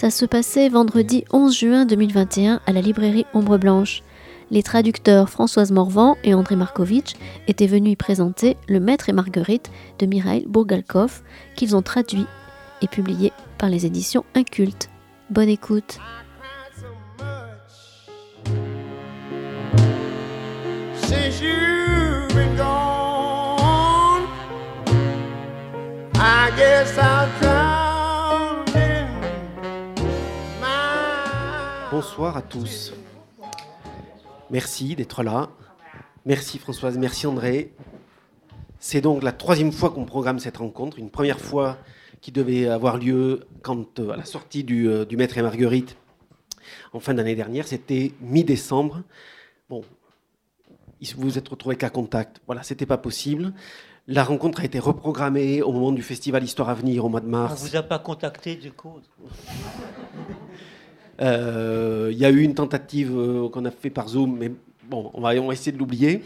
Ça se passait vendredi 11 juin 2021 à la librairie Ombre Blanche. Les traducteurs Françoise Morvan et André Markovitch étaient venus y présenter Le Maître et Marguerite de Mikhail Bourgalkov qu'ils ont traduit et publié par les éditions Inculte. Bonne écoute. Bonsoir à tous. Merci d'être là. Merci Françoise, merci André. C'est donc la troisième fois qu'on programme cette rencontre, une première fois qui devait avoir lieu quand, euh, à la sortie euh, du, Maître et Marguerite en fin d'année dernière, c'était mi-décembre. Bon, vous vous êtes retrouvés qu'à contact. Voilà, c'était pas possible. La rencontre a été reprogrammée au moment du festival Histoire à venir au mois de mars. On vous a pas contacté du coup euh, Il y a eu une tentative qu'on a fait par Zoom, mais bon, on va, on va essayer de l'oublier.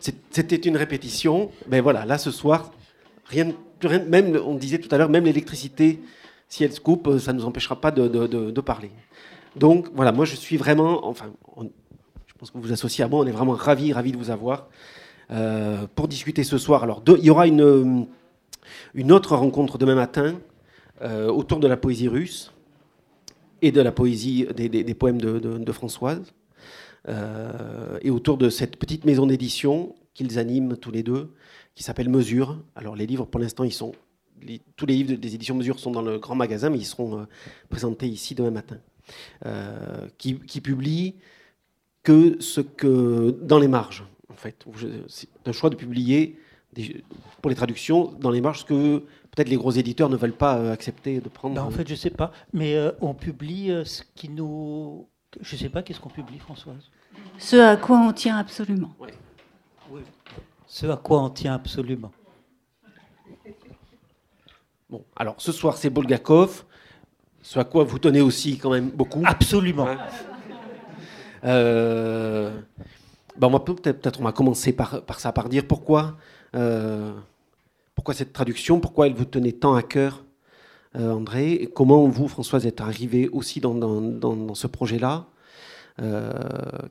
C'était une répétition, mais voilà, là ce soir, rien, même, on disait tout à l'heure, même l'électricité, si elle se coupe, ça ne nous empêchera pas de, parler. Donc voilà, moi je suis vraiment, enfin, je pense que vous vous associez à moi, on est vraiment ravis, ravis de vous avoir euh, pour discuter ce soir. Alors, il y aura une, une autre rencontre demain matin euh, autour de la poésie russe et de la poésie des, poèmes de, Françoise, euh, et autour de cette petite maison d'édition qu'ils animent tous les deux, qui s'appelle Mesure. Alors les livres, pour l'instant, ils sont tous les livres des éditions Mesure sont dans le grand magasin, mais ils seront euh, présentés ici demain matin. Euh, qui, publie que ce que dans les marges, en fait. C'est un choix de publier pour les traductions dans les marges que peut-être les gros éditeurs ne veulent pas euh, accepter de prendre. Ben, en fait, je ne sais pas, mais on publie ce qui nous. Je ne sais pas qu'est-ce qu'on publie, Françoise? Ce à quoi on tient absolument. Oui ce à quoi on tient absolument. Bon, alors ce soir c'est Bulgakov, ce à quoi vous tenez aussi quand même beaucoup. Absolument. Euh, ben, on va peut-être on va commencer par, ça, par dire pourquoi, euh, pourquoi cette traduction, pourquoi elle vous tenait tant à cœur, euh, André, et comment vous, Françoise, êtes arrivé aussi dans, ce projet-là.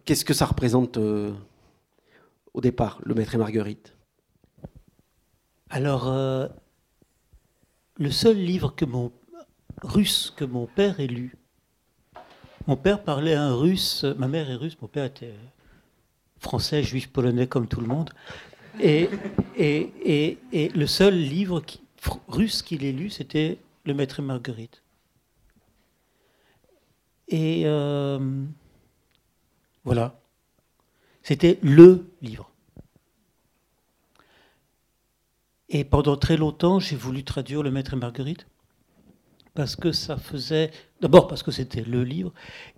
Qu'est-ce que ça représente au départ, le maître et Marguerite? Alors, euh, le seul livre russe que mon père ait lu, mon père parlait un russe, ma mère est russe, mon père était français, juif, polonais comme tout le monde. Et, et, et, le seul livre russe qu'il ait lu, c'était Le Maître et Marguerite. Et euh, voilà. C'était le livre. Et pendant très longtemps, j'ai voulu traduire Le Maître et Marguerite, parce que ça faisait. D'abord parce que c'était le livre,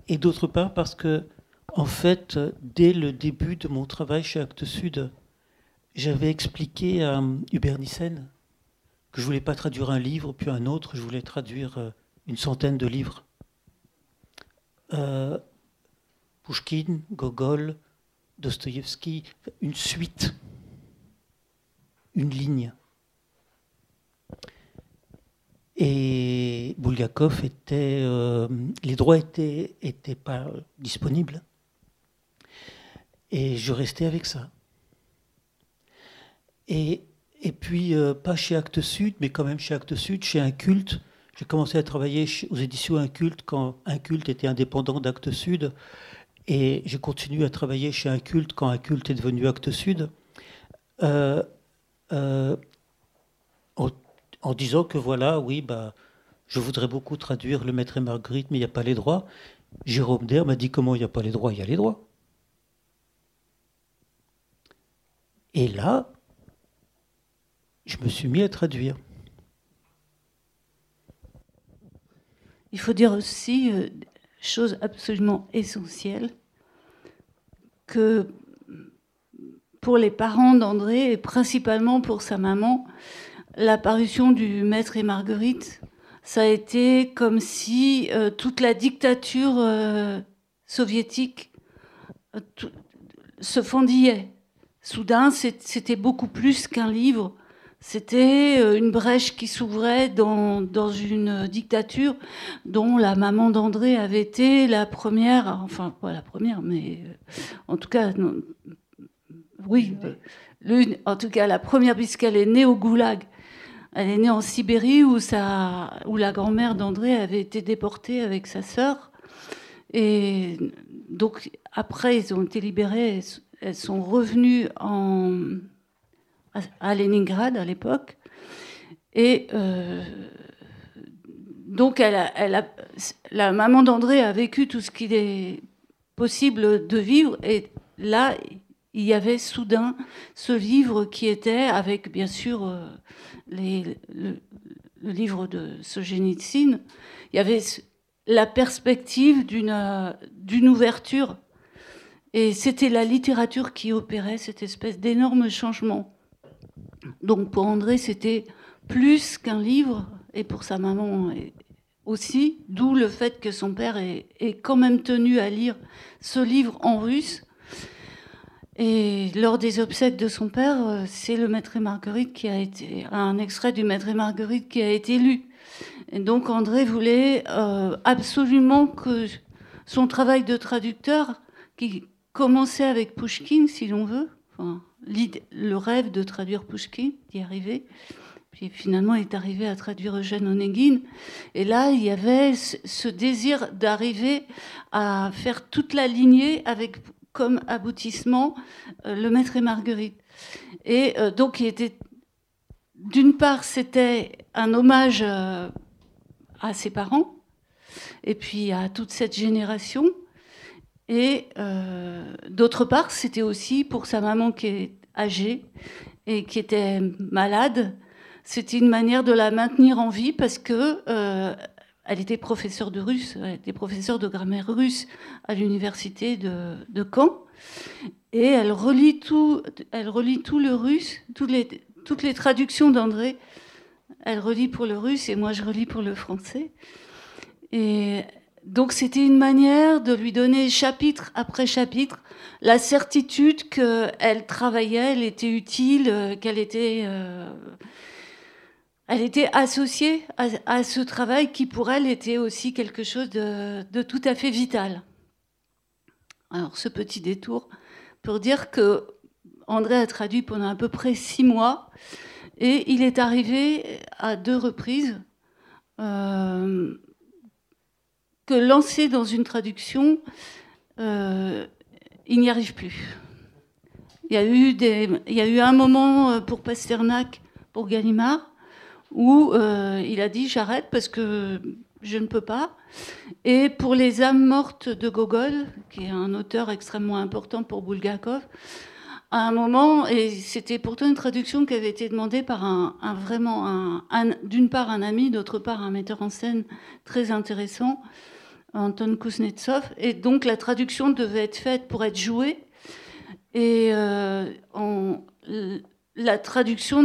et d'autre part parce que, en fait, dès le début de mon travail chez Actes Sud, j'avais expliqué à Hubert Nissen que je voulais pas traduire un livre puis un autre, je voulais traduire euh, une centaine de livres. Euh, Pushkin, Gogol, Dostoïevski, une suite, une ligne. Et Bulgakov était. Euh, les droits étaient, étaient pas disponibles. Et je restais avec ça. Et, et puis, euh, pas chez Actes Sud, mais quand même chez Actes Sud, chez un culte. J'ai commencé à travailler aux éditions Inculte quand Inculte était indépendant d'Actes Sud. Et j'ai continué à travailler chez un culte quand un culte est devenu Acte Sud, euh, euh, en, disant que voilà, oui, bah, je voudrais beaucoup traduire Le Maître et Marguerite, mais il n'y a pas les droits. Jérôme Der m'a dit comment il n'y a pas les droits? Il y a les droits. Et là, je me suis mis à traduire. Il faut dire aussi, euh, chose absolument essentielle, que pour les parents d'André, et principalement pour sa maman, l'apparition du Maître et Marguerite, ça a été comme si euh, toute la dictature euh, soviétique se fendillait. Soudain, c'était beaucoup plus qu'un livre, C'était euh, une brèche qui s'ouvrait dans, dans, une dictature dont la maman d'André avait été la première, enfin pas la première, mais euh, en tout cas, oui, l'une, en tout cas la première puisqu'elle est née au Goulag. Elle est née en Sibérie où, sa, où la grand-mère d'André avait été déportée avec sa sœur. Et donc après, ils ont été libérés, elles sont revenues en à Leningrad à l'époque. Et euh, donc, la maman d'André a vécu tout ce qu'il est possible de vivre. Et là, il y avait soudain ce livre qui était, avec bien sûr euh, les, le, livre de Solzhenitsyn, il y avait la perspective d'une ouverture. Et c'était la littérature qui opérait cette espèce d'énorme changement. Donc pour André, c'était plus qu'un livre, et pour sa maman aussi, d'où le fait que son père est, quand même tenu à lire ce livre en russe. Et lors des obsèques de son père, c'est le Maître et Marguerite qui a été, un extrait du Maître et Marguerite qui a été lu. Et donc André voulait euh, absolument que son travail de traducteur, qui commençait avec Pushkin, si l'on veut, le rêve de traduire Pushkin, d'y arriver. Puis finalement, il est arrivé à traduire Eugène Onegin. Et là, il y avait ce désir d'arriver à faire toute la lignée avec comme aboutissement euh, le maître et Marguerite. Et euh, donc, était. D'une part, c'était un hommage euh, à ses parents, et puis à toute cette génération. Et d'autre part, c'était aussi pour sa maman qui est âgée et qui était malade. C'était une manière de la maintenir en vie parce que euh, elle était professeure de russe, elle était professeure de grammaire russe à l'université de, de, Caen. Et elle relit tout, elle relit tout le russe, toutes les, toutes les traductions d'André. Elle relit pour le russe et moi je relis pour le français. Et donc c'était une manière de lui donner chapitre après chapitre la certitude qu'elle travaillait, elle était utile, euh, qu'elle était, euh, associée à, ce travail qui pour elle était aussi quelque chose de, tout à fait vital. Alors ce petit détour pour dire que André a traduit pendant à peu près six mois et il est arrivé à deux reprises. Euh, lancer dans une traduction, euh, il n'y arrive plus. Il y, a eu des, il y a eu un moment euh, pour Pasternak, pour Gallimard, où euh, il a dit j'arrête parce que je ne peux pas. Et pour Les âmes mortes de Gogol, qui est un auteur extrêmement important pour Bulgakov, à un moment, et c'était pourtant une traduction qui avait été demandée par un, vraiment, un, d'une part un ami, d'autre part un metteur en scène très intéressant, Anton Kuznetsov. Et donc la traduction devait être faite pour être jouée. Et euh, la traduction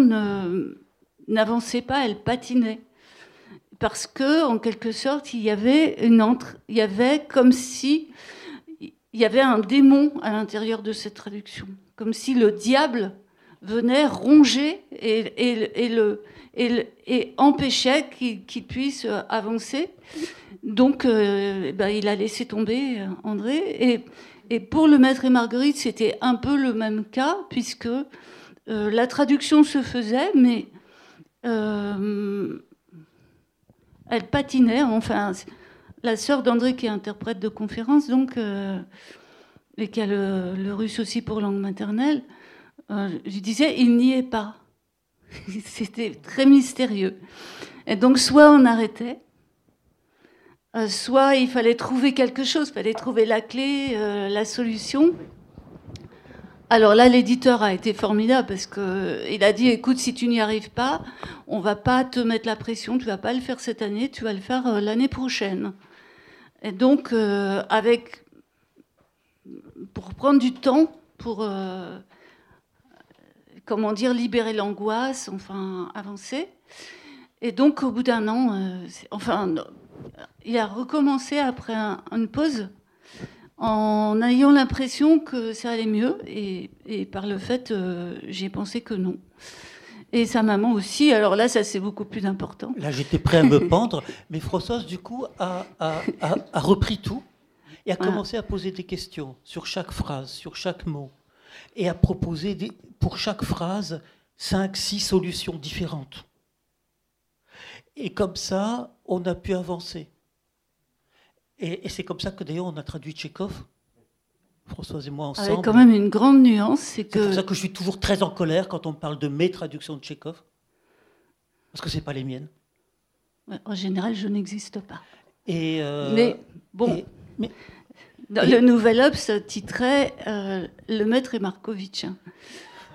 n'avançait pas, elle patinait. Parce que, en quelque sorte, il y avait une entre, il y avait comme si il y avait un démon à l'intérieur de cette traduction, comme si le diable venait ronger et, et, le, et, empêchait qu'il puisse avancer. Donc, euh, ben, il a laissé tomber euh, André. Et, pour le maître et Marguerite, c'était un peu le même cas, puisque euh, la traduction se faisait, mais elle patinait. Enfin, la sœur d'André, qui est interprète de conférence, donc, et qui a le, le, russe aussi pour langue maternelle, je disais, il n'y est pas. c'était très mystérieux. Et donc, soit on arrêtait, euh, soit il fallait trouver quelque chose, il fallait trouver la clé, euh, la solution. Alors là, l'éditeur a été formidable parce qu'il a dit écoute, si tu n'y arrives pas, on va pas te mettre la pression, tu vas pas le faire cette année, tu vas le faire euh, l'année prochaine. Et donc, avec pour prendre du temps pour comment dire libérer l'angoisse, enfin avancer. Et donc, au bout d'un an, enfin il a recommencé après une pause en ayant l'impression que ça allait mieux et, par le fait, euh, j'ai pensé que non. Et sa maman aussi. Alors là, ça c'est beaucoup plus important. Là, j'étais prêt à me pendre, mais Françoise, du coup, a, a, a, a repris tout et a Voilà. commencé à poser des questions sur chaque phrase, sur chaque mot, et a proposé des- pour chaque phrase cinq, six solutions différentes. Et comme ça, on a pu avancer. Et, et c'est comme ça que d'ailleurs on a traduit Tchékov, Françoise et moi ensemble. Avec quand même une grande nuance, c'est C'est pour que ça que je suis toujours très en colère quand on parle de mes traductions de Tchékov, parce que c'est pas les miennes. ouais, en général, je n'existe pas. Et euh, Mais bon, et- mais et- le Nouvel Obs titrait euh, Le maître et Markovitch. hein.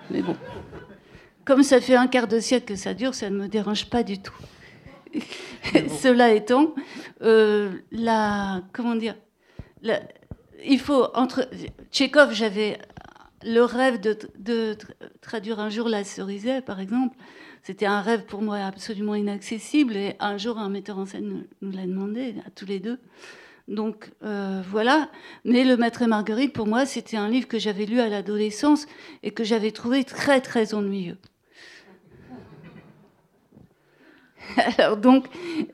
Mais bon, comme ça fait un quart de siècle que ça dure, ça ne me dérange pas du tout. Cela étant, euh, la, comment dire, la- il faut entre Tchékov, j'avais le rêve de, de tra- traduire un jour la Cerizet, par exemple. C'était un rêve pour moi absolument inaccessible. Et un jour, un metteur en scène nous, nous l'a demandé à tous les deux. Donc euh, voilà. Mais Le Maître et Marguerite, pour moi, c'était un livre que j'avais lu à l'adolescence et que j'avais trouvé très très ennuyeux. Alors donc,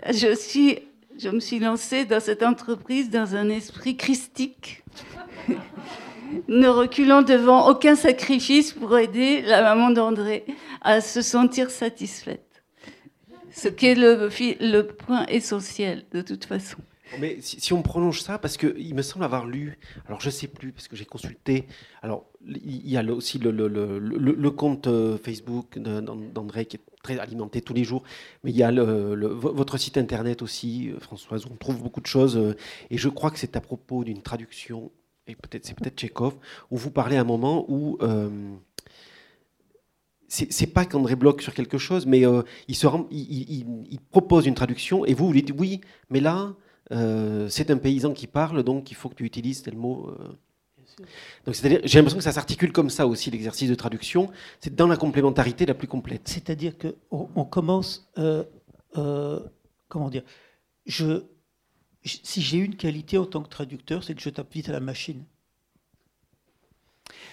je, suis, je me suis lancée dans cette entreprise dans un esprit christique, ne reculant devant aucun sacrifice pour aider la maman d'André à se sentir satisfaite. Ce qui est le, point essentiel de toute façon. Mais si, on prolonge ça, parce qu'il me semble avoir lu, alors je sais plus, parce que j'ai consulté, alors il y a aussi le, le- compte euh, Facebook d'André qui est très alimenté tous les jours, mais il y a votre site internet aussi, euh, Françoise, où on trouve beaucoup de choses, euh, et je crois que c'est à propos d'une traduction, et peut-être c'est peut-être Tchekhov, où vous parlez à un moment où... euh, c'est pas qu'André bloque sur quelque chose, mais euh, il, se rend- il, propose une traduction et vous, vous dites oui, mais là, c'est un paysan qui parle, donc il faut que tu utilises tel mot. Donc c'est-à-dire, j'ai l'impression que ça s'articule comme ça aussi l'exercice de traduction. C'est dans la complémentarité la plus complète. C'est-à-dire qu'on on commence, euh, euh, comment dire, je, si j'ai une qualité en tant que traducteur, c'est que je tape vite à la machine.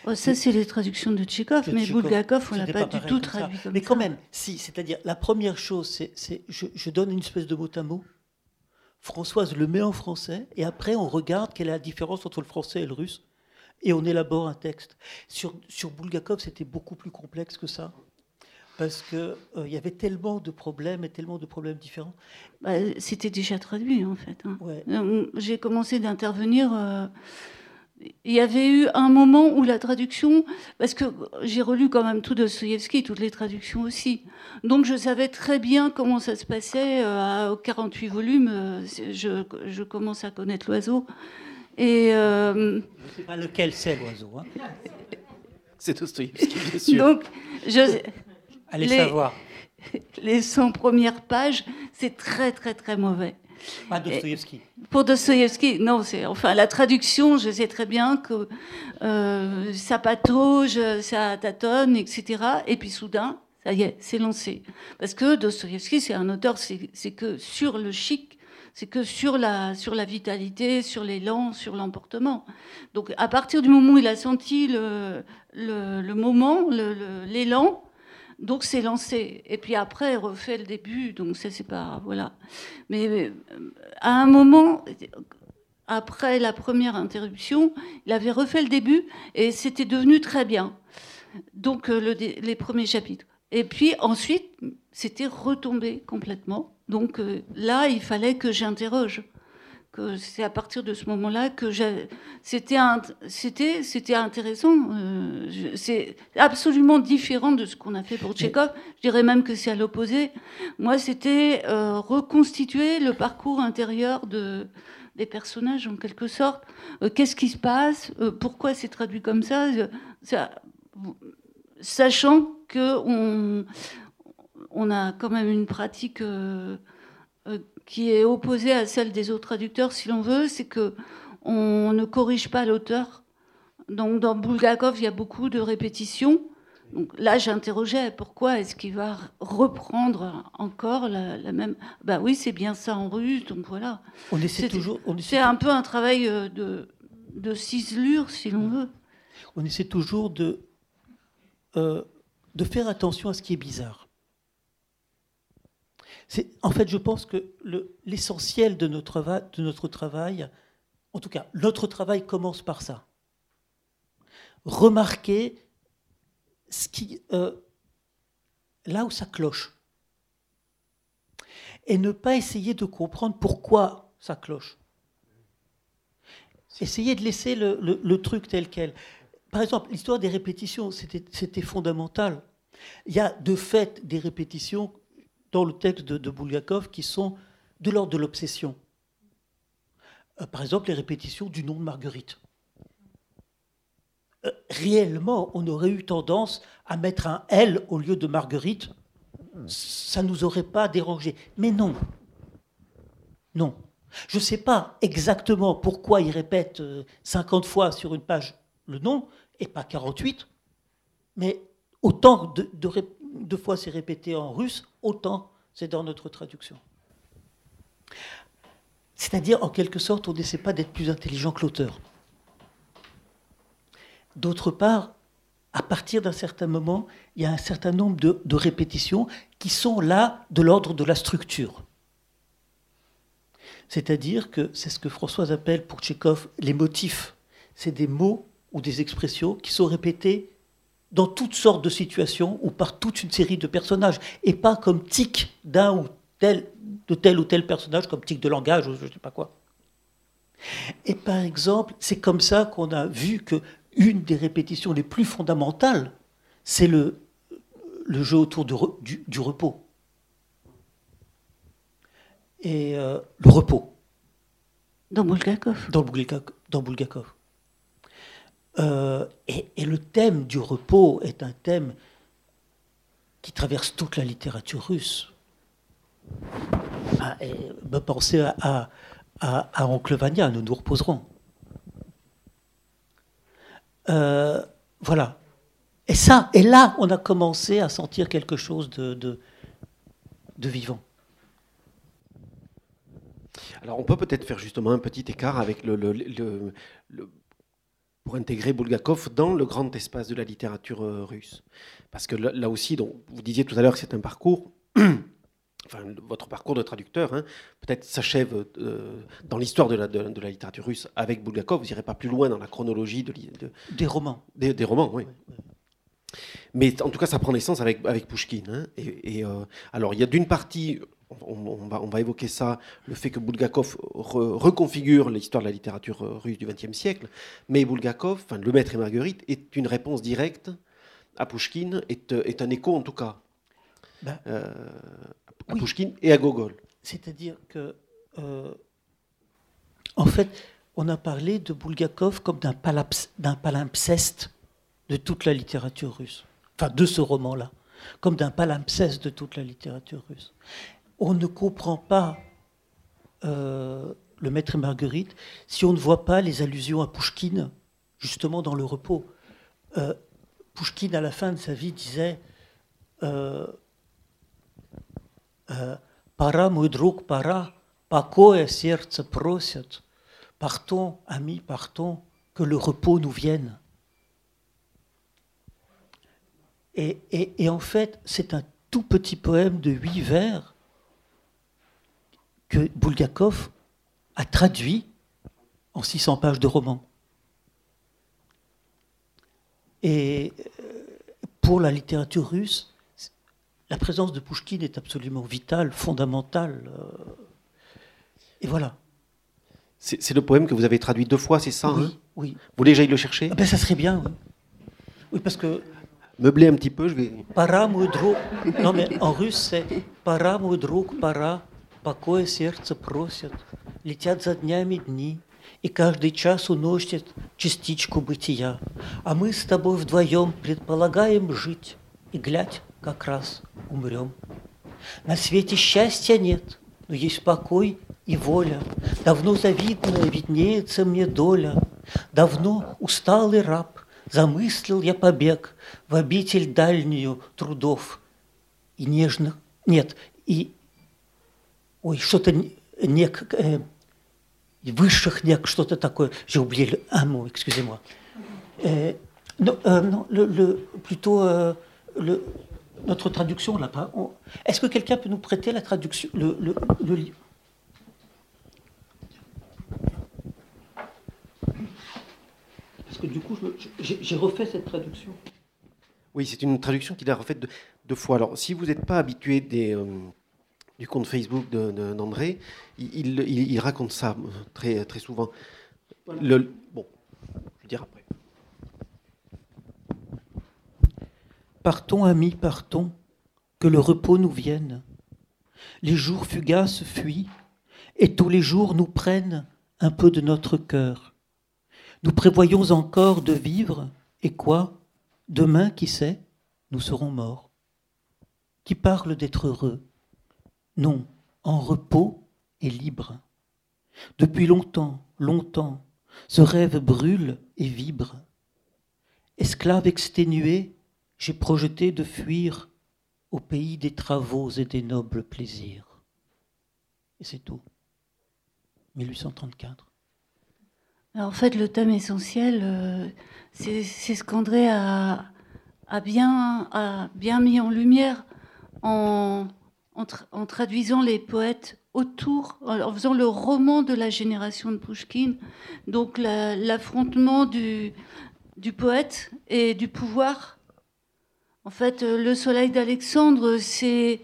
Oh, ça, c'est les traductions de Tchékov, mais Tchekhov, Bulgakov, on l'a pas, du tout comme ça. traduit comme Mais ça. quand même, si, c'est-à-dire la première chose, c'est, c'est je, je donne une espèce de mot à mot. Françoise le met en français et après on regarde quelle est la différence entre le français et le russe et on élabore un texte. Sur, sur Bulgakov, c'était beaucoup plus complexe que ça. Parce qu'il il y avait tellement de problèmes et tellement de problèmes différents. Bah, C'était déjà traduit, en fait. hein. Ouais. Euh, J'ai commencé d'intervenir. euh, Il y avait eu un moment où la traduction, parce que j'ai relu quand même tout Dostoïevski, toutes les traductions aussi. Donc je savais très bien comment ça se passait euh, à 48 volumes. euh, je commence à connaître l'oiseau. Et euh, Je ne sais pas lequel c'est l'oiseau. hein. C'est Dostoïevski, bien sûr. donc, je, Allez Les- savoir. les 100 premières pages, c'est très très très mauvais. Pas Dostoïevski. Pour Dostoïevski, non, c'est enfin la traduction. Je sais très bien que euh, ça patauge, ça tâtonne, etc. Et puis soudain, ça y est, c'est lancé. Parce que Dostoïevski, c'est un auteur, c'est c'est que sur le chic, c'est que sur la sur la vitalité, sur l'élan, sur l'emportement. Donc à partir du moment où il a senti le le, moment, l'élan. donc c'est lancé. Et puis après, refait le début. Donc ça, c'est pas. Voilà. Mais euh, à un moment, après la première interruption, il avait refait le début et c'était devenu très bien. Donc euh, les premiers chapitres. Et puis ensuite, c'était retombé complètement. Donc euh, là, il fallait que j'interroge. Que c'est à partir de ce moment-là que c'était c'était c'était intéressant. euh, c'est absolument différent de ce qu'on a fait pour Tchekhov. Je dirais même que c'est à l'opposé. Moi, c'était euh, reconstituer le parcours intérieur de, des personnages, en quelque sorte. Euh, Qu'est-ce qui se passe? Pourquoi c'est traduit comme ça, ça Sachant que on, on a quand même une pratique euh, euh, qui est opposée à celle des autres traducteurs, si l'on veut, c'est que on ne corrige pas l'auteur. Donc dans Bulgakov, il y a beaucoup de répétitions. Donc là, j'interrogeais pourquoi est-ce qu'il va reprendre encore la, la même? Bah oui, c'est bien ça en russe, donc voilà. On essaie C'est- toujours, C'est un peu un travail euh, de, de ciselure, si l'on veut. on essaie toujours de, euh, de faire attention à ce qui est bizarre. En fait, je pense que l'essentiel de, notre, travail, en tout cas, notre travail commence par ça. Remarquer ce qui, euh, là où ça cloche. Et ne pas essayer de comprendre pourquoi ça cloche. Essayer de laisser le truc tel quel. Par exemple, l'histoire des répétitions, c'était fondamental. Il y a de fait des répétitions dans le texte de, Bulgakov qui sont de l'ordre de l'obsession. Euh, par exemple, les répétitions du nom de Marguerite. Euh, réellement, on aurait eu tendance à mettre un L au lieu de Marguerite. Ça ne nous aurait pas dérangé. Mais non. Non. Je ne sais pas exactement pourquoi il répète 50 euh, fois sur une page le nom et pas 48, mais autant de, de fois c'est répété en russe, autant c'est dans notre traduction. C'est-à-dire, en quelque sorte, on n'essaie pas d'être plus intelligent que l'auteur. D'autre part, à partir d'un certain moment, il y a un certain nombre de, répétitions qui sont là de l'ordre de la structure. C'est-à-dire que c'est ce que Françoise appelle pour Tchékov les motifs. C'est des mots ou des expressions qui sont répétées dans toutes sortes de situations ou par toute une série de personnages, et pas comme tic d'un ou tel, de tel ou tel personnage, comme tic de langage ou je ne sais pas quoi. Et par exemple, c'est comme ça qu'on a vu que une des répétitions les plus fondamentales, c'est le, le jeu autour du, du, repos. Et euh, le repos. Dans Bulgakov. Dans, Bulgakov. Dans Bulgakov. Euh, et, le thème du repos est un thème qui traverse toute la littérature russe. Ah, pensez à, à, Oncle Vania, nous nous reposerons. Euh, voilà. Et ça, et là, on a commencé à sentir quelque chose de, de, vivant. Alors, on peut peut-être faire justement un petit écart avec le, le, le pour intégrer Bulgakov dans le grand espace de la littérature euh, russe. Parce que là, aussi, donc, vous disiez tout à l'heure que c'est un parcours, enfin, votre parcours de traducteur, hein, peut-être s'achève euh, dans l'histoire de la, de, la, littérature russe avec Bulgakov, vous n'irez pas plus loin dans la chronologie de, des romans. Des, romans, oui. Mais en tout cas, ça prend naissance avec, avec Pushkin. Hein, et, euh, alors, il y a d'une partie on, va, évoquer ça, le fait que Bulgakov reconfigure l'histoire de la littérature euh, russe du XXe siècle, mais Bulgakov, enfin, Le Maître et Marguerite, est une réponse directe à Pushkin, est, euh, un écho en tout cas ben, euh, à Pushkin et à Gogol. C'est-à-dire que, en fait, on a parlé de Bulgakov comme d'un palimpseste de toute la littérature russe, enfin de ce roman-là. Comme d'un palimpseste de toute la littérature russe on ne comprend pas euh, le maître et Marguerite si on ne voit pas les allusions à Pouchkine, justement dans le repos. Euh, Pouchkine, à la fin de sa vie, disait euh, Para, drug, para, pakoe. Partons, amis, partons, que le repos nous vienne. Et en fait, c'est un tout petit poème de huit vers que Bulgakov a traduit en 600 pages de roman. Et euh, pour la littérature russe, la présence de Pouchkine est absolument vitale, fondamentale. Euh, et voilà. C'est le poème que vous avez traduit deux fois, c'est ça Oui. Hein? oui. Vous voulez que j'aille le chercher? Ah ben, Ça serait bien, oui. Oui, parce que. Meubler un petit peu, je vais. Para, Non, mais en russe, c'est Para, para, покоя сердце просят, летят за днями дни, и каждый час уносит частичку бытия. А мы с тобой вдвоем предполагаем жить, и глядь, как раз умрем. На свете счастья нет, но есть покой и воля. Давно завидная виднеется мне доля. Давно усталый раб, замыслил я побег в обитель дальнюю трудов и нежных, нет, и ой, что-то нек, э, высших нек, что-то такое. J'ai oublié un mot, excusez-moi. Euh, non, euh, non le, le, plutôt euh, le, notre traduction, là, pas. Est-ce que quelqu'un peut nous prêter la traduction, le, le, livre Parce que du coup, j'ai refait cette traduction. Oui, c'est une traduction qu'il a refaite deux, fois. Alors, si vous n'êtes pas habitué des, euh, du compte Facebook d'André, il, il, raconte ça euh, très, très souvent. Le, bon, je vais dire après. Partons, amis, partons, que le repos nous vienne. Les jours fugaces fuient, et tous les jours nous prennent un peu de notre cœur. Nous prévoyons encore de vivre, et quoi? Demain, qui sait, nous serons morts. Qui parle d'être heureux? Non, en repos et libre. Depuis longtemps, longtemps, ce rêve brûle et vibre. Esclave exténué, j'ai projeté de fuir au pays des travaux et des nobles plaisirs. Et c'est tout. 1834. en fait, le thème essentiel, euh, c'est ce qu'André a, bien, bien mis en lumière en, en, traduisant les poètes autour, en faisant le roman de la génération de Pushkin, donc l'affrontement du, poète et du pouvoir en fait, euh, le soleil d'Alexandre, c'est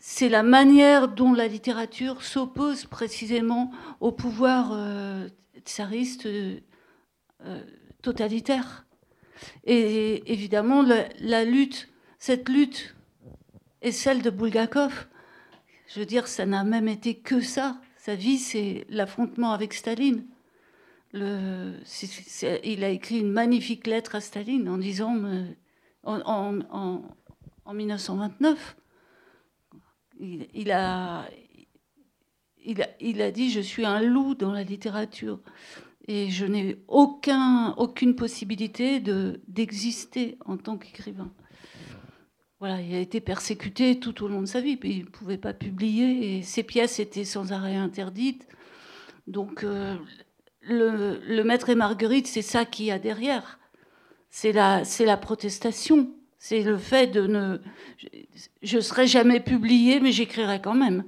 c'est la manière dont la littérature s'oppose précisément au pouvoir euh, tsariste euh, totalitaire. Et évidemment, la, lutte, cette lutte est celle de Bulgakov. Je veux dire, ça n'a même été que ça. Sa vie, c'est l'affrontement avec Staline. Il a écrit une magnifique lettre à Staline en disant en, 1929. Il, a, il, a, dit Je suis un loup dans la littérature et je n'ai aucun, aucune possibilité d'exister en tant qu'écrivain. Voilà, il a été persécuté tout au long de sa vie, il ne pouvait pas publier ses pièces étaient sans arrêt interdites. Donc, euh, le, Maître et Marguerite, c'est ça qu'il y a derrière c'est la, c'est la protestation. C'est le fait de ne. Je ne serai jamais publié, mais j'écrirai quand même.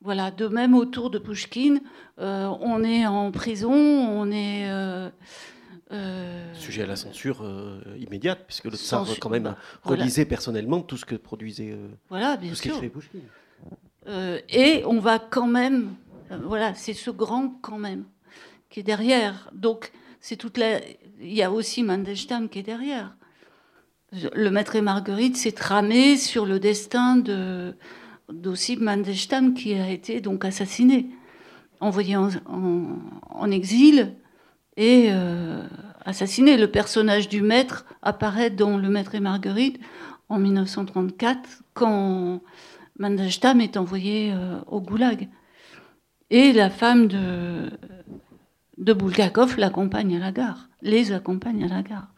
Voilà, de même autour de Pushkin, euh, on est en prison, on est. Euh, euh, Sujet à la censure immédiate, puisque le tsar quand même bah, relisait personnellement tout ce que produisait. voilà, bien sûr. Pushkin. et on va quand même. voilà, c'est ce grand quand même qui est derrière. Donc, c'est toute la il y a aussi Mandelstam qui est derrière. Le maître et Marguerite s'est tramé sur le destin de d'Ossip Mandelstam qui a été donc assassiné, envoyé en, exil et euh, assassiné. Le personnage du maître apparaît dans Le Maître et Marguerite en 1934 quand Mandelstam est envoyé euh, au goulag. Et la femme de, de Bulgakov l'accompagne à la gare les accompagne à la gare.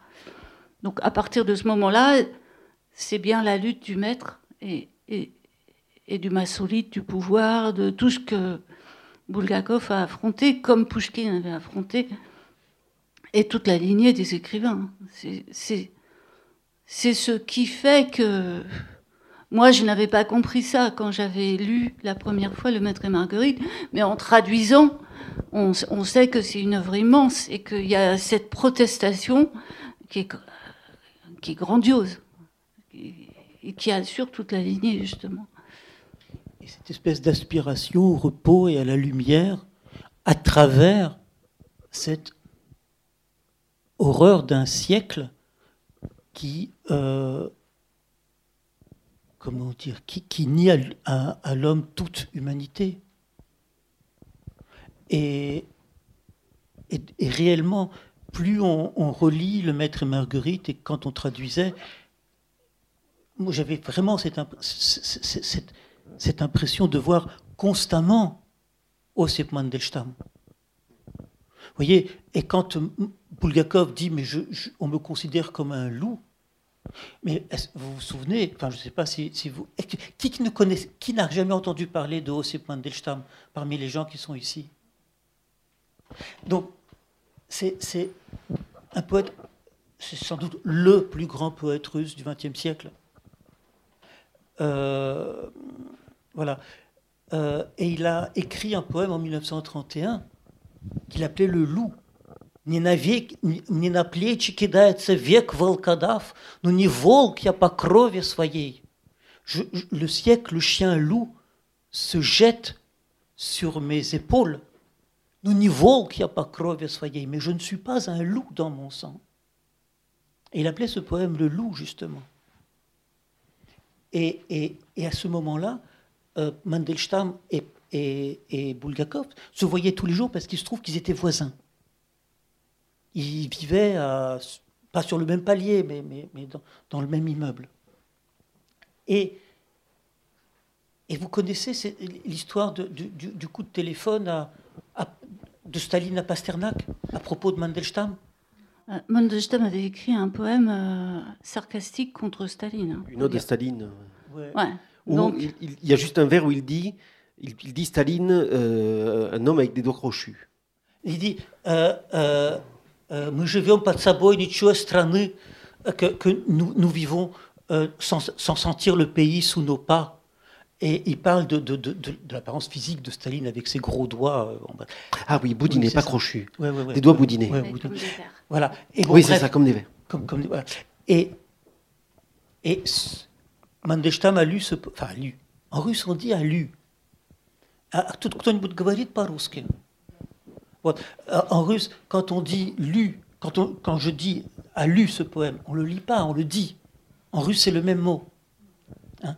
Donc à partir de ce moment-là, c'est bien la lutte du maître et, et, du massolite, du pouvoir, de tout ce que Bulgakov a affronté, comme Pushkin avait affronté, et toute la lignée des écrivains. C'est ce qui fait que moi, je n'avais pas compris ça quand j'avais lu la première fois Le Maître et Marguerite, mais en traduisant, on, sait que c'est une œuvre immense et qu'il y a cette protestation qui est, qui est grandiose et qui assure toute la lignée, justement. Et cette espèce d'aspiration au repos et à la lumière à travers cette horreur d'un siècle qui, euh, comment dire, qui, nie à l'homme toute humanité. Et, réellement, plus on, relit Le Maître et Marguerite, et quand on traduisait, j'avais vraiment cette, cette, impression de voir constamment Osip Mandelstam. Vous voyez, et quand Bulgakov dit Mais je, on me considère comme un loup, mais vous vous souvenez, enfin je ne sais pas si, vous. Qui, ne connaît, qui n'a jamais entendu parler de Osip Mandelstam parmi les gens qui sont ici? Donc, c'est un poète, c'est sans doute le plus grand poète russe du XXe siècle. Euh, voilà. Euh, et il a écrit un poème en 1931 qu'il appelait Le Loup. Не на, век, не на плечи кидается век волкодав, но не волк я по крови своей. Je, je, le siècle, le chien loup se jette sur mes épaules. Ну не волк я по крови своей, mais je ne suis pas un loup dans mon sang. Et il appelait ce poème le loup, justement. Et, et, et à ce moment-là, euh, Mandelstam et, et, et Bulgakov se voyaient tous les jours parce qu'il se trouve qu'ils étaient voisins. Ils vivaient, à, pas sur le même palier, mais, mais, mais dans, dans, le même immeuble. Et, et vous connaissez l'histoire du, du, du, coup de téléphone à, à, de Staline à Pasternak à propos de Mandelstam? Euh, Mandelstam avait écrit un poème euh, sarcastique contre Staline. Hein, Une ode de Staline. Ouais. ouais. Donc, il, il, il, y a juste un vers où il dit, il, il dit Staline, euh, un homme avec des doigts crochus. Il dit мы живем под собой ничего страны, que, que nous, nous, vivons euh, sans, sans, sentir le pays sous nos pas. Et il parle de, de, de, de l'apparence physique de Staline avec ses gros doigts. Euh, en bas. Ah oui, boudiné, oui, pas ça. crochu. Ouais, ouais, ouais, des doigts boudinés. Comme des voilà. Et bon, oui, c'est ça, comme des verres. Comme, comme, voilà. Et, et Мандельштам a lu ce... Enfin, a lu. En russe, on dit a lu. А тут кто-нибудь говорит по-русски вот. En russe, quand on dit lu, quand, on, quand je dis a lu ce poème, on le lit pas, on le dit. En russe, c'est le même mot. Hein?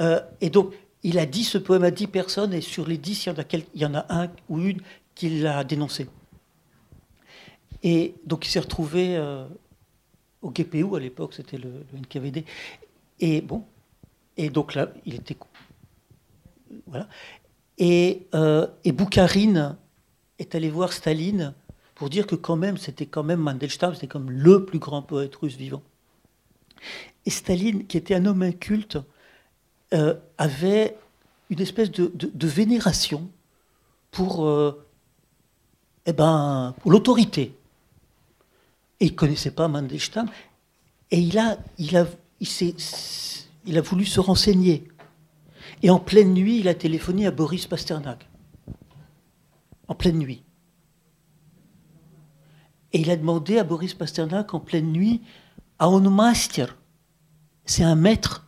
Euh, et donc, il a dit ce poème à 10 personnes, et sur les 10, il y en a, un ou une qui l'a dénoncé. Et donc, il s'est retrouvé euh, au GPU, à l'époque, c'était le, le, NKVD. Et bon, et donc là, il était. Voilà. Et, euh, et Boukharine est allé voir Staline pour dire que quand même, c'était quand même Mandelstam, c'était comme le plus grand poète russe vivant. Et Staline, qui était un homme inculte, euh, avait une espèce de, de, vénération pour, euh, eh ben, pour l'autorité. Et il ne connaissait pas Mandelstam. Et il a, il, a, il, il a voulu se renseigner. Et en pleine nuit, il a téléphoné à Boris Pasternak en pleine nuit. Et il a demandé à Boris Pasternak en pleine nuit, à un master, c'est un maître.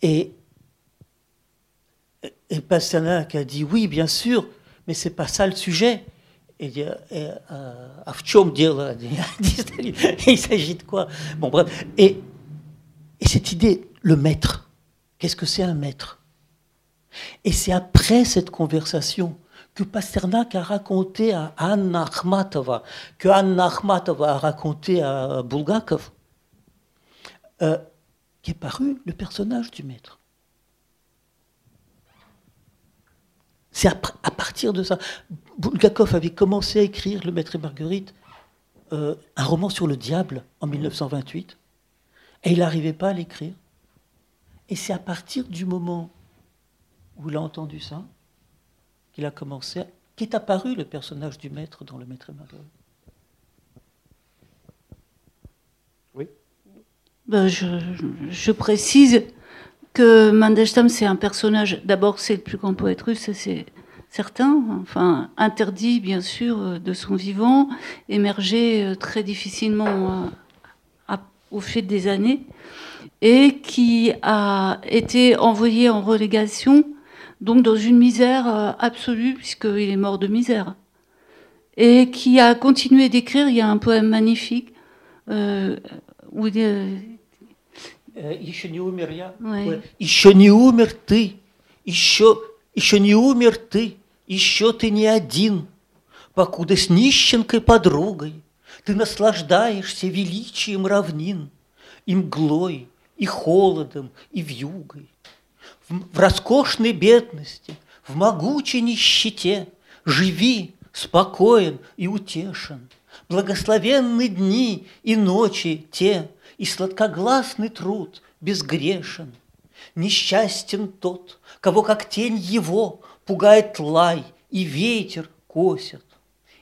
Et, Pasternak a dit oui, bien sûr, mais c'est pas ça le sujet. Et, il s'agit de quoi? Bon, bref. Et cette idée, le maître, qu'est-ce que c'est un maître? Et c'est après cette conversation que Pasternak a raconté à Anna Akhmatova, que Anna Akhmatova a raconté à Bulgakov, euh, qu'est paru le personnage du maître. C'est à, partir de ça. Bulgakov avait commencé à écrire Le Maître et Marguerite, euh, un roman sur le diable en 1928, et il n'arrivait pas à l'écrire. Et c'est à partir du moment où il a entendu ça qu'il a commencé, qu'est apparu le personnage du maître dans Le Maître et Marguerite. Oui. Ben je, je, précise que Mandelstam, c'est un personnage, d'abord, c'est le plus grand poète russe, c'est certain, enfin, interdit, bien sûr, de son vivant, émergé très difficilement à, au fil des années, et qui a été envoyé en relégation, donc dans une misère absolue, puisqu'il est mort de misère, et qui a continué d'écrire, il y a un poème magnifique, euh, où il еще не умер я. Ой. Еще не умер ты, еще, еще не умер ты, еще ты не один, покуда с нищенкой подругой ты наслаждаешься величием равнин, и мглой, и холодом, и вьюгой. В, роскошной бедности, в могучей нищете живи спокоен и утешен. Благословенны дни и ночи те, и сладкогласный труд безгрешен. Несчастен тот, кого как тень его пугает лай и ветер косят.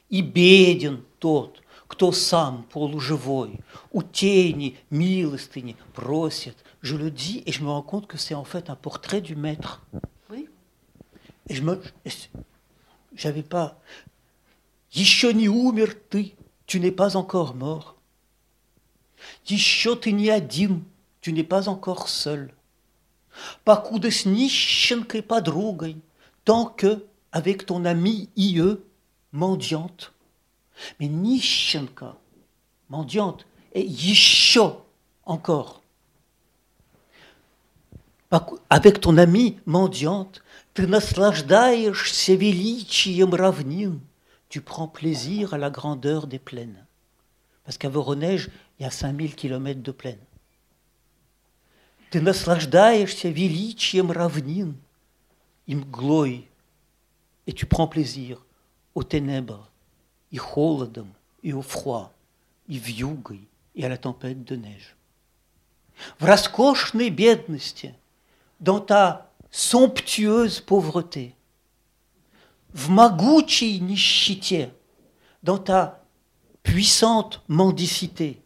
И беден тот, кто сам полуживой, у тени милостыни просит. je le dis et je me rends compte que c'est en fait un portrait du maître. Oui. Et je me. J'avais pas. Yishoni umirti, tu n'es pas encore mort. Yishotiniadim, tu n'es pas encore seul. Pakudesnichenke padrugay, tant que, avec ton ami IE, mendiante. Mais Nishenka, mendiante, et Yisho, encore Поку- Avec ton ami mendiante, ты наслаждаешься величием равнин. Tu prends plaisir à la grandeur des plaines. Parce qu'à Voronège, il y a 5000 kilomètres de plaine. Ты наслаждаешься величием равнин и мглой, et tu prends plaisir aux ténèbres, и холодом, и au froid, и вьюгой, и à la tempête de neige. В роскошной бедности, dans ta somptueuse pauvreté, vmaguchi nishitie, dans ta puissante mendicité,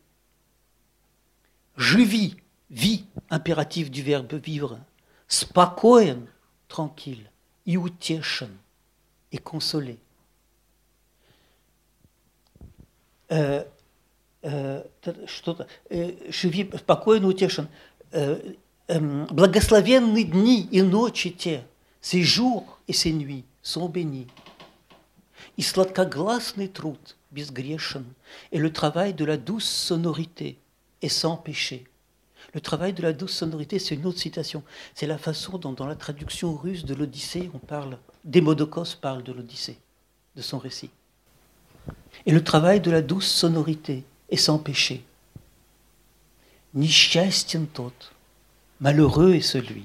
juvi, vie, impératif du verbe vivre, spakoen, tranquille, iutieschen, et consolé. Euh, euh, euh, je vis Благословенны дни и ночи те, ces jours et ces nuits sont bénis. И сладкогласный труд безгрешен, et le travail de la douce sonorité est sans péché. Le travail de la douce sonorité, c'est une autre citation. C'est la façon dont, dans la traduction russe de l'Odyssée, on parle, Démodocos parle de l'Odyssée, de son récit. Et le travail de la douce sonorité est sans péché. Несчастен тот, malheureux est celui,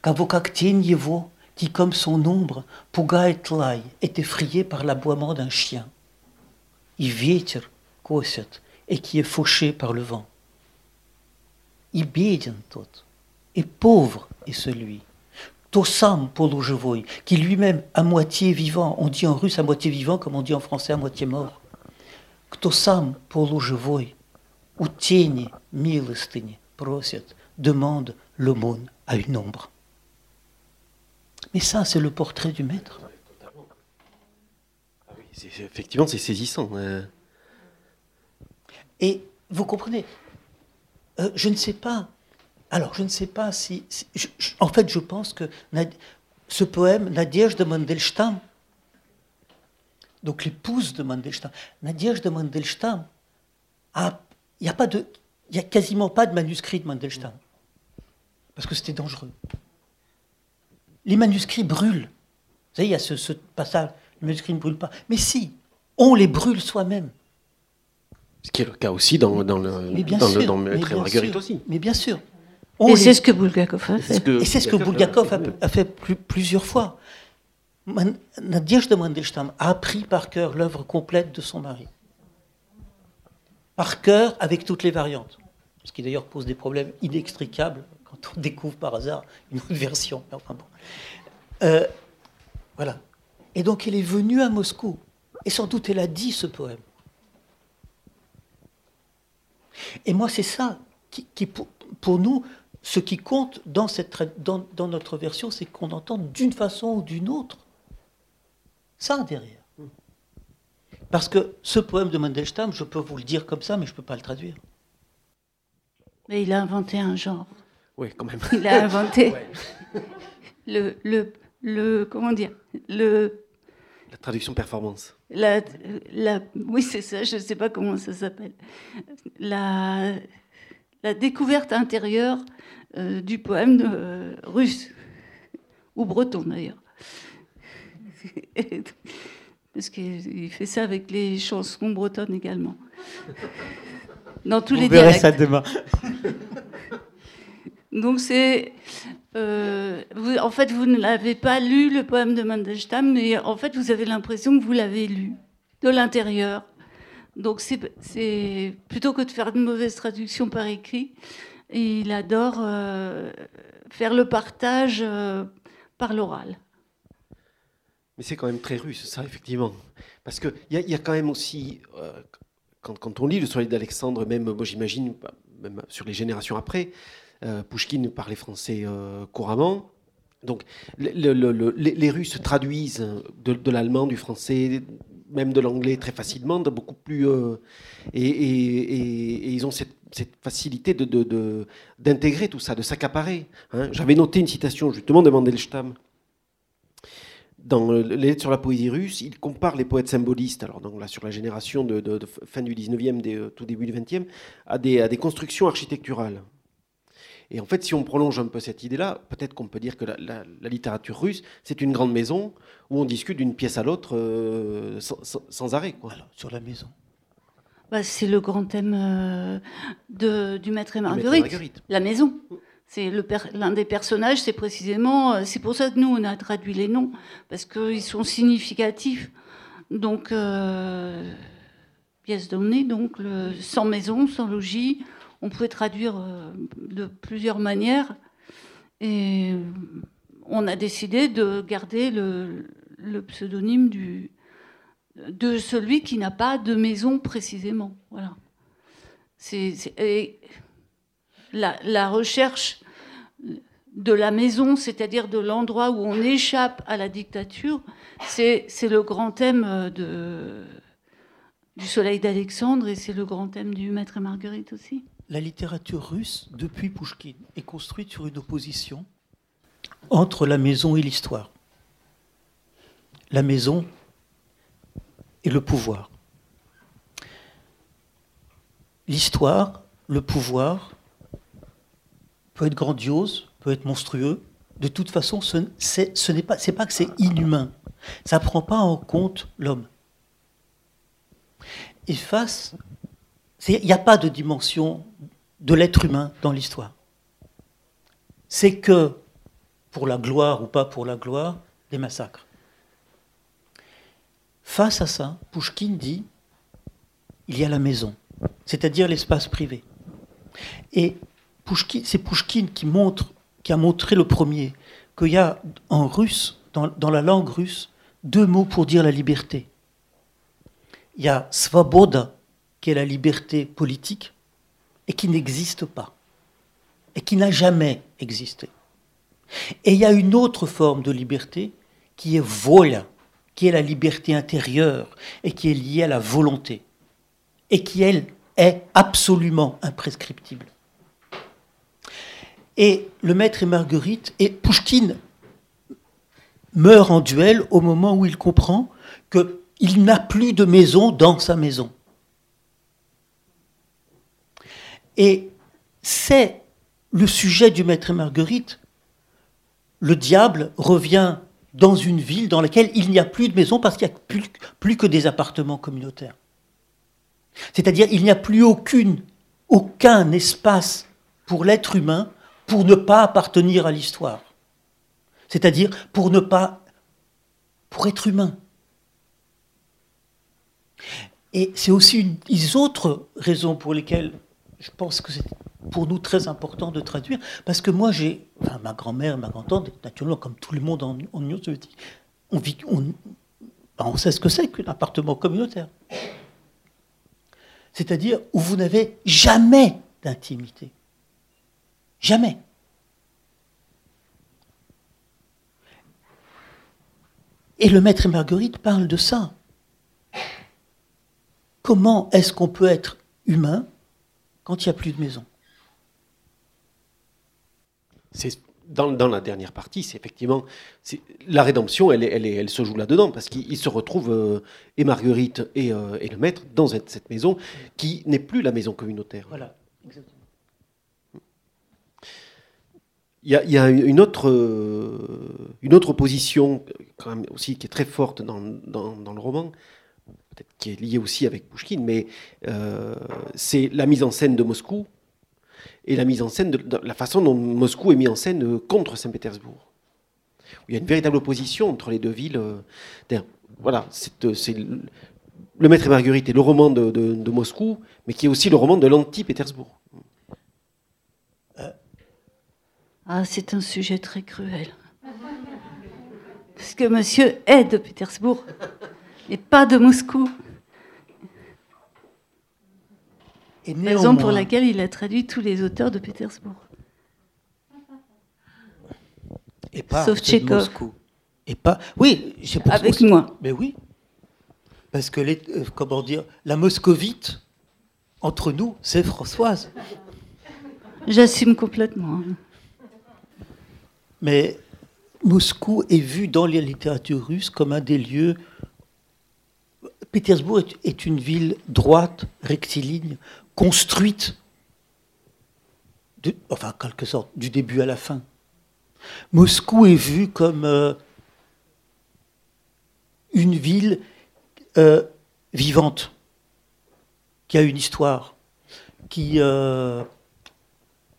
кого как тень его, qui comme son ombre, пугает лай, est effrayé par l'aboiement d'un chien. И ветер косит, et qui est fauché par le vent. И беден тот, et pauvre est celui, то сам полуживой, qui lui-même à moitié vivant, on dit en russe à moitié vivant comme on dit en français à moitié mort, кто сам полуживой, у тени милостыни просит, demande l'aumône à une ombre. Mais ça, c'est le portrait du maître. Ah oui, c'est- effectivement, c'est saisissant. euh. Et vous comprenez, euh, je ne sais pas. Alors, je ne sais pas si. si- je- je- en fait, je pense que Nad- ce poème, Nadège de Mandelstam, donc l'épouse de Mandelstam, Nadège de Mandelstam, il n'y a, pas de- il y a quasiment pas de manuscrit de Mandelstam. Parce que c'était dangereux. Les manuscrits brûlent. Vous savez, il y a ce, ce passage, les manuscrits ne brûlent pas. Mais si, on les brûle soi-même. Ce qui est le cas aussi dans, dans le, Mais bien dans sûr. le dans mais Maître et bien Marguerite sûr, aussi. Mais bien sûr. On Et les- c'est ce que Bulgakov a fait. que et c'est ce que Bulgakov a, a fait plus- plusieurs fois. Man- Nadezhda Mandelstam a appris par cœur l'œuvre complète de son mari. Par cœur, avec toutes les variantes. Ce qui d'ailleurs pose des problèmes inextricables on découvre par hasard une autre version. Euh, voilà. Et donc elle est venue à Moscou. Et sans doute elle a dit ce poème. Et moi, c'est ça qui, pour, nous, ce qui compte dans, cette, dans notre version, c'est qu'on entend d'une façon ou d'une autre ça derrière. Parce que ce poème de Mandelstam, je peux vous le dire comme ça, mais je ne peux pas le traduire. Mais il a inventé un genre. Oui, quand même. Il a inventé le, le, le, comment dire, le, La traduction performance. la, la, oui c'est ça, je ne sais pas comment ça s'appelle, la, la découverte intérieure euh, du poème euh, russe ou breton d'ailleurs. Parce qu'il fait ça avec les chansons bretonnes également. Dans tous les dialectes. demain. Donc c'est, euh, en fait, vous ne l'avez pas lu le poème de Mandelstam, mais en fait, vous avez l'impression que vous l'avez lu de l'intérieur. Donc c'est, plutôt que de faire une mauvaise traduction par écrit, il adore euh, faire le partage euh, par l'oral. Mais c'est quand même très russe, ça, effectivement. Parce qu'il y, y a quand même aussi, quand, on lit le Soleil d'Alexandre, même, j'imagine, bah, même sur les générations après, Pouchkine parlait français euh, couramment. Donc les, Russes traduisent de, l'allemand, du français, même de l'anglais très facilement, beaucoup plus. Euh, et, ils ont cette, facilité d'intégrer tout ça, de s'accaparer. Hein. J'avais noté une citation justement de Mandelstam dans les lettres sur la poésie russe, il compare les poètes symbolistes, alors donc là, sur la génération de, fin du 19e, des, euh, tout début du 20e, à des, à des, constructions architecturales. Et en fait, si on prolonge un peu cette idée-là, peut-être qu'on peut dire que la, littérature russe, c'est une grande maison où on discute d'une pièce à l'autre euh, sans, arrêt. Quoi. sur la maison. Bah, c'est le grand thème euh, de, du Maître et Marguerite, la maison. C'est l'un des personnages, c'est précisément, euh, c'est pour ça que nous on a traduit les noms parce qu'ils sont significatifs. Donc euh, pièce d'omni, donc le, sans maison, sans logis. On pouvait traduire euh, de plusieurs manières et on a décidé de garder le, pseudonyme de celui qui n'a pas de maison précisément. Voilà. La, recherche de la maison, c'est-à-dire de l'endroit où on échappe à la dictature, c'est le grand thème du Soleil d'Alexandre et c'est le grand thème du Maître et Marguerite aussi. La littérature russe, depuis Pouchkine, est construite sur une opposition entre la maison et l'histoire. La maison et le pouvoir. L'histoire, le pouvoir, peut être grandiose, peut être monstrueux. De toute façon, ce, n'est pas, pas que c'est inhumain. Ça ne prend pas en compte l'homme. Et face, il n'y a pas de dimension de l'être humain dans l'histoire. C'est que, pour la gloire ou pas pour la gloire, des massacres. Face à ça, Pouchkine dit, il y a la maison, c'est-à-dire l'espace privé. Et c'est Pouchkine qui, montre, qui a montré le premier qu'il y a en russe, dans, la langue russe, deux mots pour dire la liberté. Il y a svaboda, qui est la liberté politique, et qui n'existe pas, et qui n'a jamais existé. Et il y a une autre forme de liberté qui est vola, qui est la liberté intérieure, et qui est liée à la volonté, et qui, elle, est absolument imprescriptible. Et le maître et Marguerite, et Pouchkine meurt en duel au moment où il comprend qu'il n'a plus de maison dans sa maison. Et c'est le sujet du maître et Marguerite. Le diable revient dans une ville dans laquelle il n'y a plus de maison parce qu'il n'y a plus, que des appartements communautaires. C'est-à-dire il n'y a plus aucun espace pour l'être humain pour ne pas appartenir à l'histoire. C'est-à-dire pour ne pas. pour être humain. Et c'est aussi une des autres raisons pour lesquelles je pense que c'est pour nous très important de traduire, parce que moi j'ai, enfin, ma grand-mère, ma grand-tante, naturellement comme tout le monde en, Union soviétique, on, vit, on, ben, on sait ce que c'est qu'un appartement communautaire. C'est-à-dire où vous n'avez jamais d'intimité. Jamais. Et le maître et Marguerite parlent de ça. Comment est-ce qu'on peut être humain quand il n'y a plus de maison C'est dans, la dernière partie, c'est effectivement la rédemption, elle, elle, elle, se joue là-dedans parce qu'ils se retrouvent euh, et Marguerite et, euh, et, le maître dans cette, cette maison qui n'est plus la maison communautaire. Voilà, exactement. Il y, a, une, autre, euh, une autre opposition, quand même aussi, qui est très forte dans, dans, le roman, peut-être qui est liée aussi avec Pouchkine, mais euh, c'est la mise en scène de Moscou et la mise en scène de, la façon dont Moscou est mis en scène contre Saint-Pétersbourg. Il y a une véritable opposition entre les deux villes. Euh, voilà, c'est le Maître et Marguerite est le roman de, de Moscou, mais qui est aussi le roman de l'anti-Pétersbourg. Ah, c'est un sujet très cruel. Parce que monsieur est de Pétersbourg et pas de Moscou. Raison pour laquelle il a traduit tous les auteurs de Pétersbourg. Et pas Sauf Tchekhov. Et pas. Oui, j'ai Avec moi. Mais oui. Parce que, les, euh, comment dire, la moscovite, entre nous, c'est Françoise. J'assume complètement. Mais Moscou est vu dans la littérature russe comme un des lieux. Pétersbourg est, est une ville droite, rectiligne, construite, enfin, en quelque sorte, du début à la fin. Moscou est vu comme euh, une ville euh, vivante, qui a une histoire, qui euh,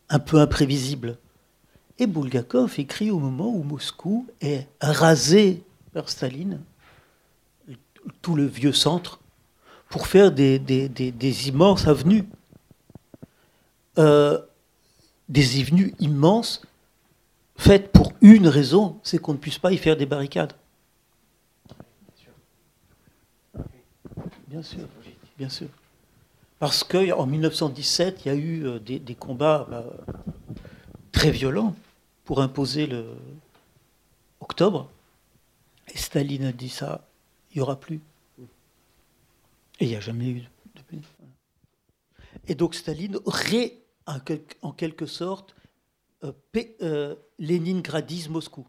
un peu imprévisible. Et Bulgakov écrit au moment où Moscou est rasé par Staline, tout le vieux centre, pour faire des, immenses avenues. Euh, des avenues immenses faites pour une raison, c'est qu'on ne puisse pas y faire des barricades. Bien sûr, bien sûr. Parce qu'en 1917, il y a eu euh, des, des combats bah, très violents pour imposer le octobre. Et Staline a dit ça, il n'y aura plus. Et il n'y a jamais eu de. Et donc Staline aurait, en quelque, sorte, euh, euh, Moscou.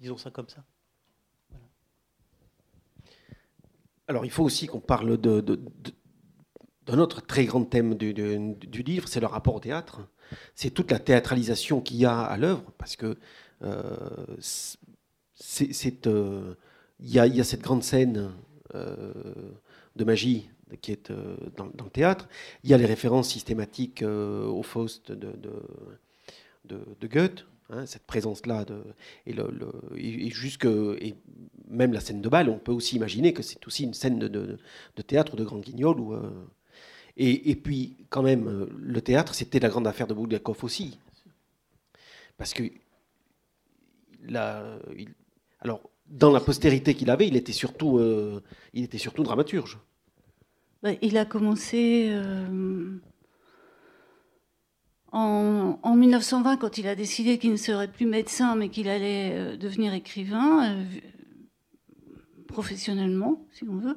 Disons ça comme ça. Alors, il faut aussi qu'on parle de, d'un autre très grand thème du, du- du livre, c'est le rapport au théâtre. C'est toute la théâtralisation qu'il y a à l'œuvre, parce que euh, c'est, euh, il, y a, cette grande scène euh, de magie qui est euh, dans, le théâtre. Il y a les références systématiques au Faust de, de, de, Goethe, hein, cette présence-là, et, jusque, et même la scène de bal, on peut aussi imaginer que c'est aussi une scène de, théâtre de grande guignol. Et, et puis, quand même, le théâtre, c'était la grande affaire de Bulgakov aussi. Parce que, il- alors, dans la postérité qu'il avait, il était surtout, euh, il était surtout dramaturge. Bah, il a commencé euh, en, en 1920 quand il a décidé qu'il ne serait plus médecin mais qu'il allait euh, devenir écrivain professionnellement, si on veut.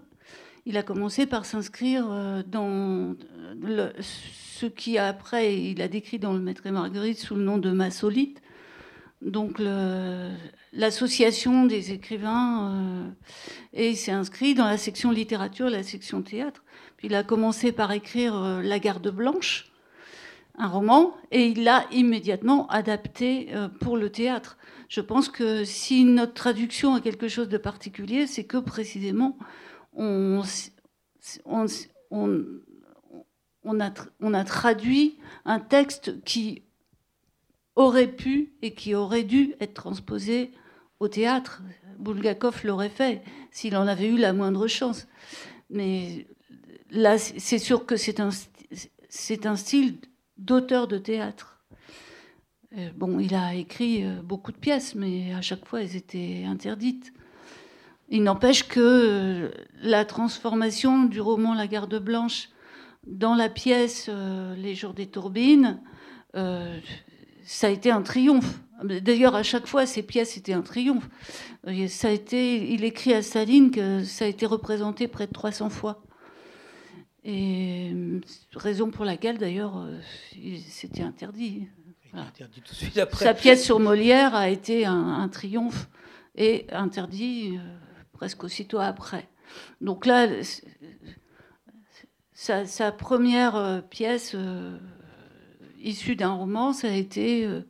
Il a commencé par s'inscrire dans ce qui après il a décrit dans le Maître et Marguerite sous le nom de Massolite. Donc l'association des écrivains euh, et il s'est inscrit dans la section littérature, la section théâtre. Puis il a commencé par écrire euh, La Garde Blanche, un roman, et il l'a immédiatement adapté euh, pour le théâtre. Je pense que si notre traduction a quelque chose de particulier, c'est que précisément on a traduit un texte qui aurait pu et qui aurait dû être transposé au théâtre. Bulgakov l'aurait fait s'il en avait eu la moindre chance. Mais là, c'est sûr que c'est un, c'est un style d'auteur de théâtre. Euh, Bon, il a écrit euh, beaucoup de pièces, mais à chaque fois, elles étaient interdites. Il n'empêche que euh, la transformation du roman La Garde Blanche dans la pièce Les Jours des Tourbines, ça a été un triomphe. D'ailleurs, à chaque fois, ces pièces étaient un triomphe. Ça a été, il écrit à Staline que ça a été représenté près de 300 fois. Et euh, raison pour laquelle, d'ailleurs, euh, c'était interdit. Interdit tout de suite après. Sa pièce sur Molière a été un, un triomphe et interdit euh, presque aussitôt après. Donc là, sa, sa première pièce issue d'un roman, ça a été euh,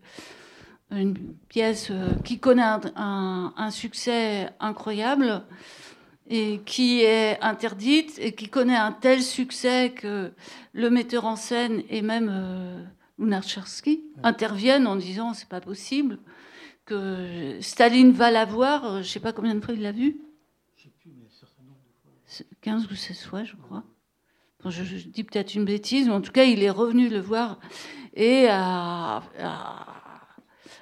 une pièce euh, qui connaît un, un- un succès incroyable et qui est interdite et qui connaît un tel succès que le metteur en scène et même euh, interviennent en disant c'est pas possible que Staline va la voir. euh, Je sais pas combien de fois il l'a vue. 15 ou 16 fois, je crois. Je, je dis peut-être une bêtise, mais en tout cas, il est revenu le voir et a, a-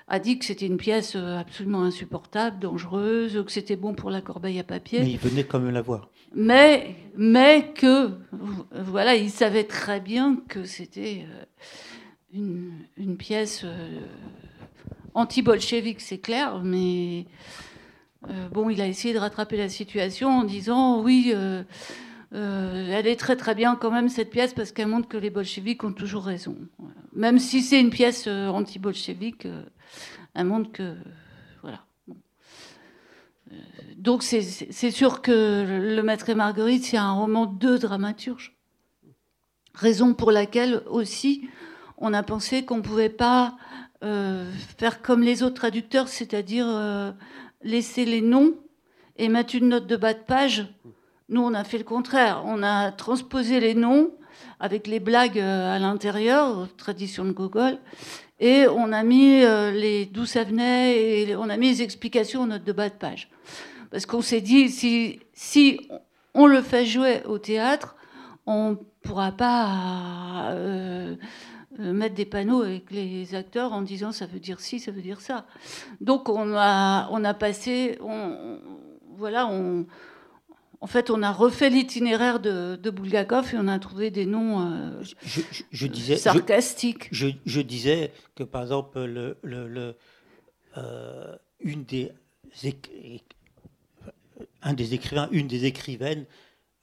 a dit que c'était une pièce euh, absolument insupportable, dangereuse, que c'était bon pour la corbeille à papier. Mais il venait quand même la voir. Mais, mais que, voilà, il savait très bien que c'était euh, une, une, pièce euh, anti-bolchevique, c'est clair, mais bon, il a essayé de rattraper la situation en disant oui. Elle est très très bien quand même cette pièce parce qu'elle montre que les bolcheviks ont toujours raison. Même si c'est une pièce anti-bolchevique, un monde que. Voilà. Euh, donc c'est sûr que Le Maître et Marguerite, c'est un roman de dramaturge. Raison pour laquelle aussi on a pensé qu'on ne pouvait pas euh, faire comme les autres traducteurs, c'est-à-dire euh, laisser les noms et mettre une note de bas de page. Nous, on a fait le contraire. On a transposé les noms avec les blagues à l'intérieur, tradition de Gogol, et on a mis euh, les d'où ça venait et on a mis les explications en note de bas de page. Parce qu'on s'est dit, si, si on le fait jouer au théâtre, on ne pourra pas euh, mettre des panneaux avec les acteurs en disant ça veut dire ci, ça veut dire ça. Donc on a, on a passé, voilà, on, en fait, on a refait l'itinéraire de, Bulgakov et on a trouvé des noms euh, je, disais, sarcastiques. Je, disais que, par exemple, le, euh, une des, un des écrivains, une des écrivaines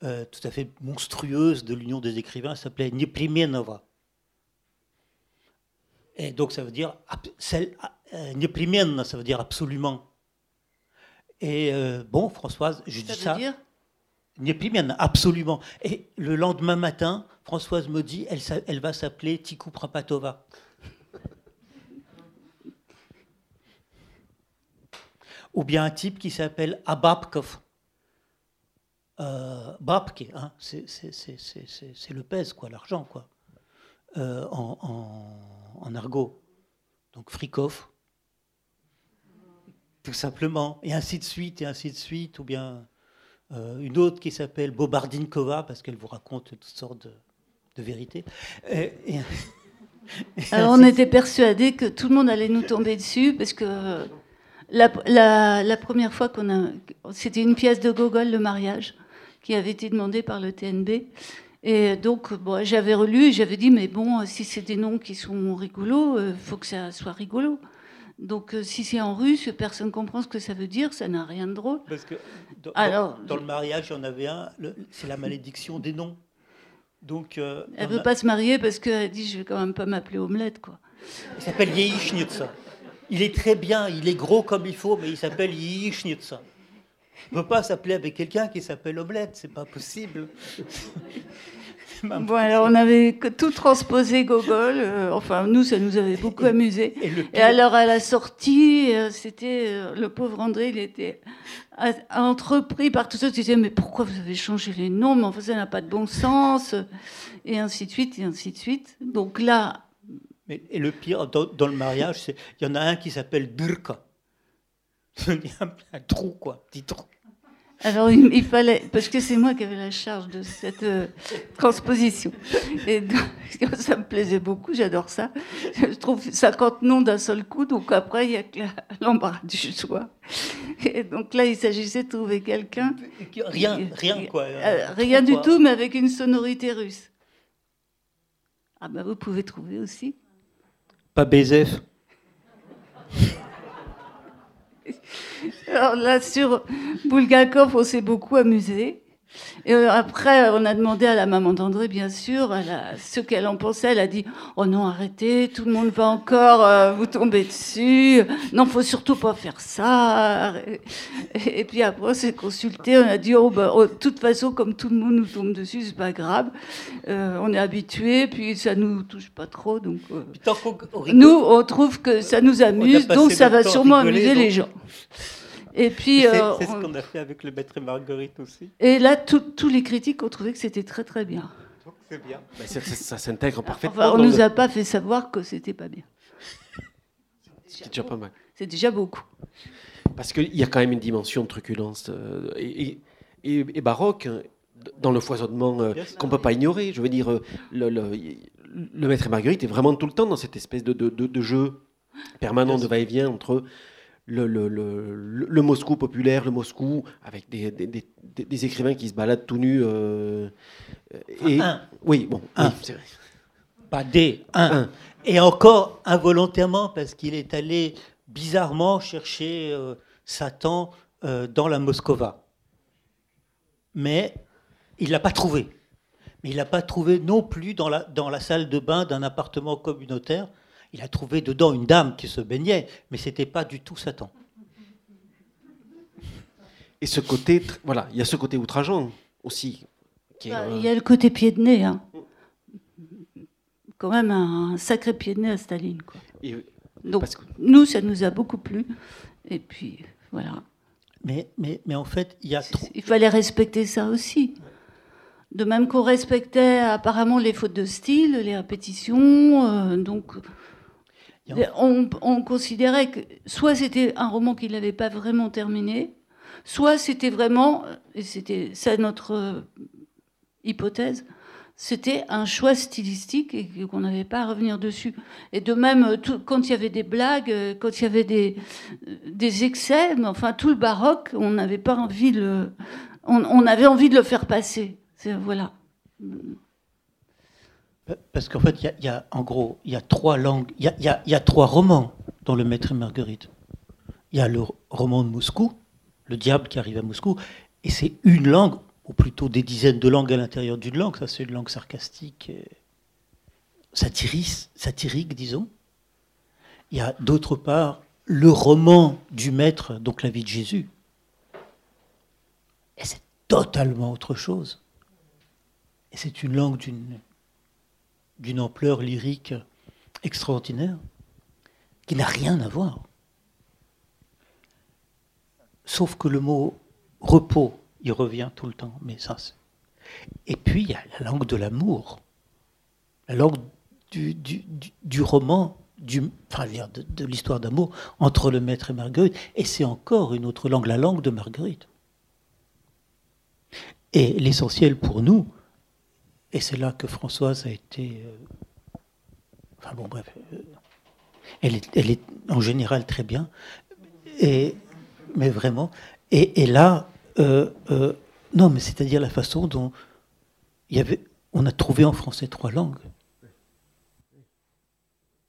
euh, tout à fait monstrueuse de l'Union des écrivains s'appelait Neplimienova. Et donc ça veut dire, celle, ça veut dire absolument. Et bon, Françoise, je dis ça. Dire bien, absolument. Et le lendemain matin, Françoise me dit, elle, va s'appeler Tikou Prapatova. Ou bien un type qui s'appelle Ababkov. Euh, Babke, hein, c'est le pèse, quoi, l'argent, quoi, euh, en, argot. Donc Frikov, tout simplement, et ainsi de suite, et ainsi de suite, ou bien une autre qui s'appelle Bobardinkova, parce qu'elle vous raconte toutes sortes de, vérités. Alors on était persuadés que tout le monde allait nous tomber dessus, parce que la, première fois qu'on a... C'était une pièce de Gogol, Le mariage, qui avait été demandée par le TNB. Et donc, bon, j'avais relu, j'avais dit, mais bon, si c'est des noms qui sont rigolos, il euh, faut que ça soit rigolo. Donc, euh, si c'est en russe, personne ne comprend ce que ça veut dire, ça n'a rien de drôle. Parce que dans, Alors, dans, le mariage, il y en avait un, c'est la malédiction des noms. Donc, euh, elle ne veut pas se marier parce qu'elle dit Je vais quand même pas m'appeler Omelette. Quoi. Il s'appelle Yeishnitsa. Il est très bien, il est gros comme il faut, mais il s'appelle Yeishnitsa. On ne peut pas s'appeler avec quelqu'un qui s'appelle Omelette, c'est pas possible. Bon, alors on avait tout transposé Gogol. Euh, enfin, nous, ça nous avait beaucoup amusé. Et, alors, à la sortie, euh, c'était euh, le pauvre André, il était entrepris par tout ça. Il disait Mais pourquoi vous avez changé les noms? Mais enfin, ça n'a pas de bon sens. Et ainsi de suite, et ainsi de suite. Donc là. Mais, et le pire, dans, le mariage, il y en a un qui s'appelle Durka. un trou, quoi, petit trou. Alors il, fallait, parce que c'est moi qui avais la charge de cette euh, transposition. Et donc, ça me plaisait beaucoup, j'adore ça. Je trouve 50 noms d'un seul coup, donc après il y a que l'embarras du choix. Et donc là, il s'agissait de trouver quelqu'un. Rien, rien quoi. Euh, rien du tout, mais avec une sonorité russe. Ah ben vous pouvez trouver aussi. Pas Bézef. Alors là, sur Bulgakov, on s'est beaucoup amusé. Et euh, après, on a demandé à la maman d'André, bien sûr, ce qu'elle en pensait. Elle a dit Oh non, arrêtez, tout le monde va encore euh, vous tomber dessus. Non, faut surtout pas faire ça. Et, puis après, on s'est consulté. On a dit Oh, bah, oh, de toute façon, comme tout le monde nous tombe dessus, c'est pas grave. Euh, on est habitué, puis ça nous touche pas trop. Donc, nous, on trouve que ça nous amuse, donc ça va sûrement amuser les gens. Et puis, euh, c'est ce qu'on a fait avec le maître et Marguerite aussi. Et là, tous les critiques ont trouvé que c'était très très bien. C'est bien. ça, s'intègre parfaitement. on ne nous a pas fait savoir que c'était pas bien. C'est déjà pas mal. C'est déjà beaucoup. Parce qu'il y a quand même une dimension de truculence euh, et, et, baroque hein, dans le foisonnement euh, qu'on ne peut pas ignorer. Je veux dire, le, le, maître et Marguerite est vraiment tout le temps dans cette espèce de, de, de jeu permanent de va-et-vient entre le, le, le, le, Moscou populaire, le Moscou, avec des, des, des, des écrivains qui se baladent tout nus. Euh, et, un. Oui, bon, un. c'est vrai. Pas des, un. Et encore involontairement, parce qu'il est allé bizarrement chercher euh, Satan euh, dans la Moscova. Mais il ne l'a pas trouvé. Mais il l'a pas trouvé non plus dans la, dans la salle de bain d'un appartement communautaire. Il a trouvé dedans une dame qui se baignait, mais ce n'était pas du tout Satan. Et ce côté, voilà, il y a ce côté outrageant aussi. Bah, il y a le côté pied de nez. Hein. Quand même un sacré pied de nez à Staline. Quoi. Donc, nous, ça nous a beaucoup plu. Et puis, voilà. Mais, mais, mais en fait, il y a trop... Il fallait respecter ça aussi. De même qu'on respectait apparemment les fautes de style, les répétitions. Euh, donc, on, on, considérait que soit c'était un roman qu'il n'avait pas vraiment terminé, soit c'était vraiment, et c'était ça notre euh, hypothèse, c'était un choix stylistique et qu'on n'avait pas à revenir dessus. Et de même, euh, quand il y avait des blagues, euh, quand il y avait des, excès, enfin tout le baroque, on n'avait pas envie de on, avait envie de le faire passer. Voilà. Parce qu'en fait, il y, a, en gros, il y a trois langues, il y a, trois romans dans Le Maître et Marguerite. Il y a le roman de Moscou, Le diable qui arrive à Moscou, et c'est une langue ou plutôt des dizaines de langues à l'intérieur d'une langue, ça c'est une langue sarcastique, satirique, satirique, disons. Il y a d'autre part le roman du maître, donc la vie de Jésus. Et c'est totalement autre chose. Et c'est une langue d'une, d'une ampleur lyrique extraordinaire, qui n'a rien à voir. Sauf que le mot repos il revient tout le temps. Mais ça, Et puis, il y a la langue de l'amour, la langue du, du, roman, du, enfin, de l'histoire d'amour entre le maître et Marguerite. Et c'est encore une autre langue, la langue de Marguerite. Et l'essentiel pour nous, et c'est là que Françoise a été. Euh, enfin bon, bref. Euh, elle, est, elle, est, en général très bien. Mais vraiment. Et, là, euh, non, mais c'est-à-dire la façon dont y avait, on a trouvé en français trois langues.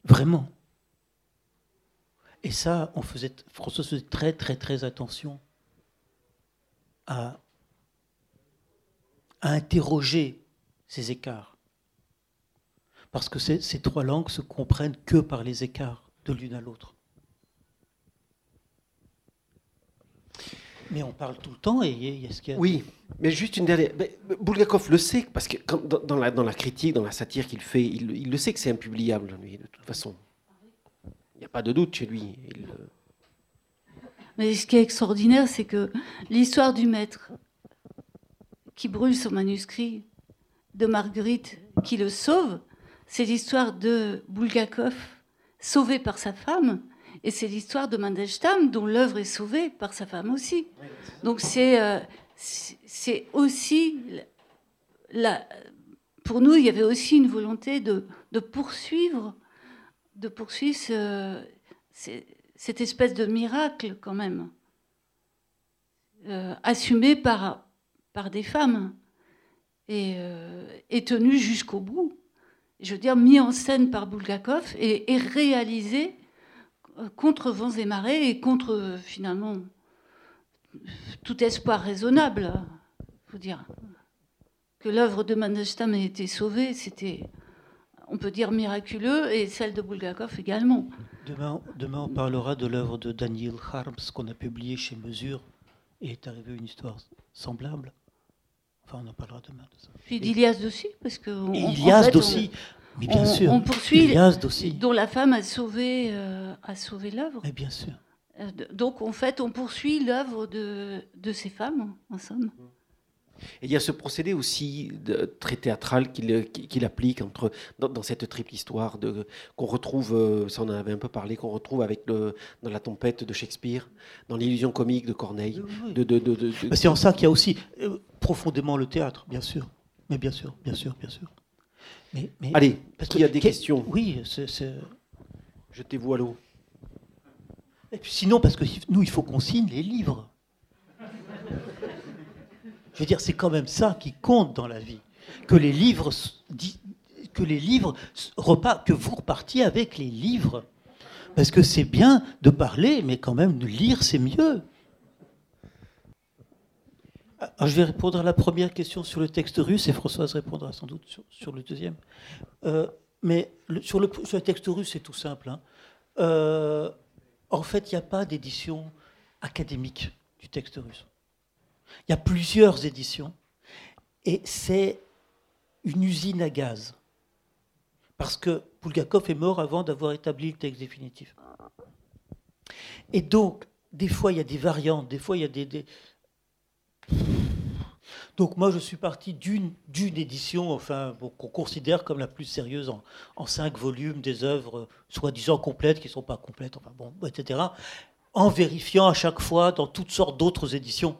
Vraiment. Et ça, on faisait, François faisait très, très, très attention à interroger ces écarts. Parce que ces trois langues se comprennent que par les écarts de l'une à l'autre. Mais on parle tout le temps et il y a ce qu'il y a. Oui, mais juste une dernière. Bulgakov le sait, parce que dans, la, dans la critique, dans la satire qu'il fait, il, le sait que c'est impubliable, lui, de toute façon. Il n'y a pas de doute chez lui. Mais ce qui est extraordinaire, c'est que l'histoire du maître qui brûle son manuscrit, de Marguerite qui le sauve, c'est l'histoire de Bulgakov sauvé par sa femme et c'est l'histoire de Mandelstam, dont l'œuvre est sauvée par sa femme aussi. Donc c'est euh, aussi la, pour nous, il y avait aussi une volonté de, de poursuivre, de poursuivre cette espèce de miracle quand même, euh, assumé par, par des femmes et, euh, tenu jusqu'au bout. Je veux dire, mis en scène par Bulgakov et, réalisé contre vents et marées et contre finalement tout espoir raisonnable. faut dire que l'œuvre de Mandelstam ait été sauvée, c'était, on peut dire, miraculeux, et celle de Bulgakov également. Demain, demain on parlera de l'œuvre de Daniel Harms qu'on a publiée chez Mesure, et est arrivée une histoire semblable. Enfin, on en parlera demain de ça. Puis d'Ilias aussi, parce que... Ilias aussi, mais bien on, sûr. On poursuit, dont la femme a sauvé, euh, a sauvé l'œuvre. Mais bien sûr. Euh, donc en fait, on poursuit l'œuvre de, de, ces femmes, en somme. Et il y a ce procédé aussi de, très théâtral qu'il applique entre, dans, cette triple histoire qu'on retrouve, euh, ça on en avait un peu parlé, qu'on retrouve avec le, dans La tempête de Shakespeare, dans l'illusion comique de Corneille. De, de, C'est en ça qu'il y a aussi profondément le théâtre, bien sûr. Mais bien sûr, bien sûr, bien sûr. Mais, Allez, parce qu'il y a des questions? Oui, c'est. Jetez-vous à l'eau. Et puis sinon, parce que nous, il faut qu'on signe les livres. Je veux dire, c'est quand même ça qui compte dans la vie. Que les livres, que que vous repartiez avec les livres. Parce que c'est bien de parler, mais quand même de lire, c'est mieux. Je vais répondre à la première question sur le texte russe et Françoise répondra sans doute sur, le deuxième. Euh, mais sur, le, texte russe, c'est tout simple. Hein. Euh, en fait, il n'y a pas d'édition académique du texte russe. Il y a plusieurs éditions et c'est une usine à gaz. Parce que Bulgakov est mort avant d'avoir établi le texte définitif. Et donc, des fois, il y a des variantes, des fois, il y a des... Donc moi, je suis parti d'une édition, enfin, qu'on considère comme la plus sérieuse en, en cinq volumes, des œuvres soi-disant complètes, qui ne sont pas complètes, enfin bon, etc., en vérifiant à chaque fois dans toutes sortes d'autres éditions.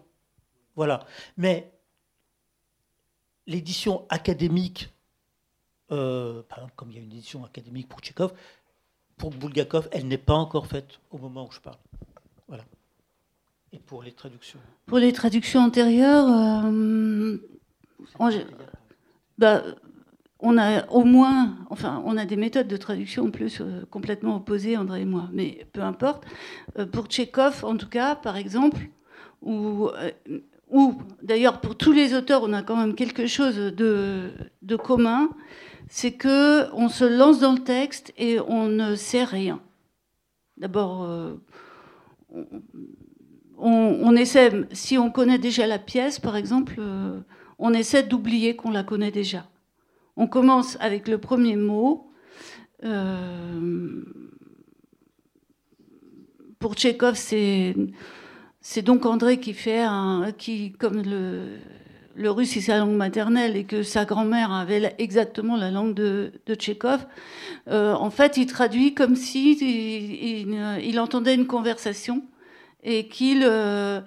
Voilà. Mais l'édition académique, euh, comme il y a une édition académique pour Tchékov, pour Bulgakov, elle n'est pas encore faite au moment où je parle. Voilà. Et pour les traductions Pour les traductions antérieures, euh, bah, on a au moins, enfin, on a des méthodes de traduction en plus euh, complètement opposées, André et moi, mais peu importe. pour Tchékov, en tout cas, par exemple, ou ou d'ailleurs pour tous les auteurs, on a quand même quelque chose de, commun, c'est que on se lance dans le texte et on ne sait rien. D'abord, euh, on, essaie, si on connaît déjà la pièce, par exemple, euh, on essaie d'oublier qu'on la connaît déjà. On commence avec le premier mot. Euh, pour Tchékov, c'est c'est donc André qui fait un, qui, comme le, russe est sa langue maternelle et que sa grand-mère avait exactement la langue de, de Tchékov, euh, en fait, il traduit comme si il, entendait une conversation et qu'il euh,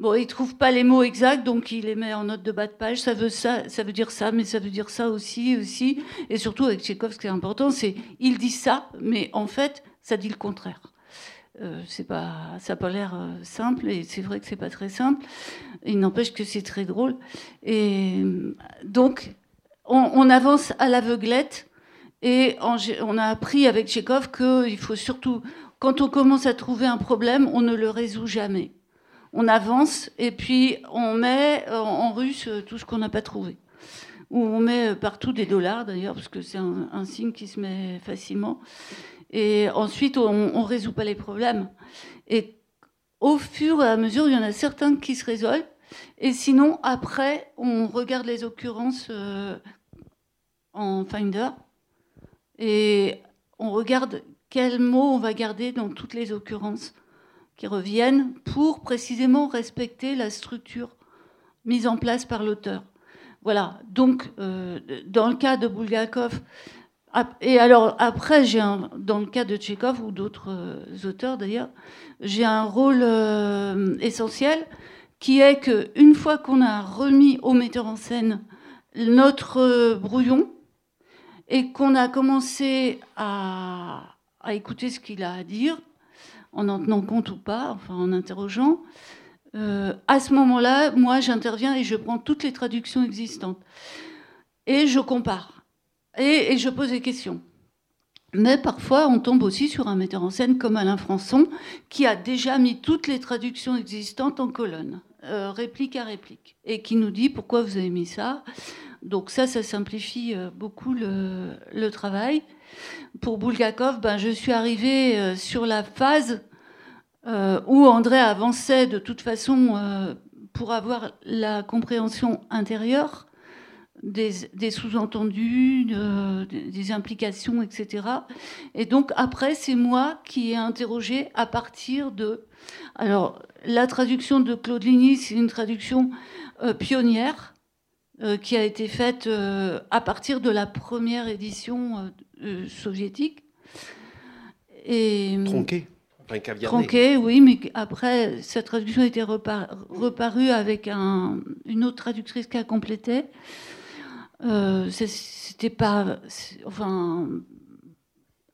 bon, il trouve pas les mots exacts, donc il les met en note de bas de page. Ça veut ça, ça veut dire ça, mais ça veut dire ça aussi, aussi. Et surtout avec Tchékov, ce qui est important, c'est il dit ça, mais en fait, ça dit le contraire. Euh, c'est pas, ça n'a pas l'air euh, simple, et c'est vrai que c'est pas très simple. Il n'empêche que c'est très drôle. Et donc, on, avance à l'aveuglette, et on a appris avec Tchékov qu'il faut surtout, quand on commence à trouver un problème, on ne le résout jamais. On avance, et puis on met en russe tout ce qu'on n'a pas trouvé. Ou on met partout des dollars, d'ailleurs, parce que c'est un signe qui se met facilement. Et ensuite, on ne résout pas les problèmes. Et au fur et à mesure, il y en a certains qui se résolvent. Et sinon, après, on regarde les occurrences euh, en Finder. Et on regarde quels mots on va garder dans toutes les occurrences qui reviennent pour précisément respecter la structure mise en place par l'auteur. Voilà. Donc, euh, dans le cas de Bulgakov, et alors après, j'ai dans le cas de Tchékov ou d'autres euh, auteurs d'ailleurs, j'ai un rôle euh, essentiel qui est que une fois qu'on a remis au metteur en scène notre euh, brouillon et qu'on a commencé à, écouter ce qu'il a à dire, en en tenant compte ou pas, enfin en interrogeant, à ce moment-là, moi j'interviens et je prends toutes les traductions existantes et je compare. Et, je pose des questions. Mais parfois, on tombe aussi sur un metteur en scène comme Alain Françon, qui a déjà mis toutes les traductions existantes en colonne, euh, réplique à réplique, et qui nous dit pourquoi vous avez mis ça. Donc ça, ça simplifie euh, beaucoup le, travail. Pour Bulgakov, ben, je suis arrivée euh, sur la phase où André avançait de toute façon pour avoir la compréhension intérieure des, sous-entendus, des implications, etc. Et donc après, c'est moi qui ai interrogé à partir de... Alors, la traduction de Claude Ligny, c'est une traduction euh, pionnière euh, qui a été faite euh, à partir de la première édition soviétique. Et, Tronquée Tronqué, oui, mais après, cette traduction a été reparue avec une autre traductrice qui a complété. Euh, c'était pas. Enfin.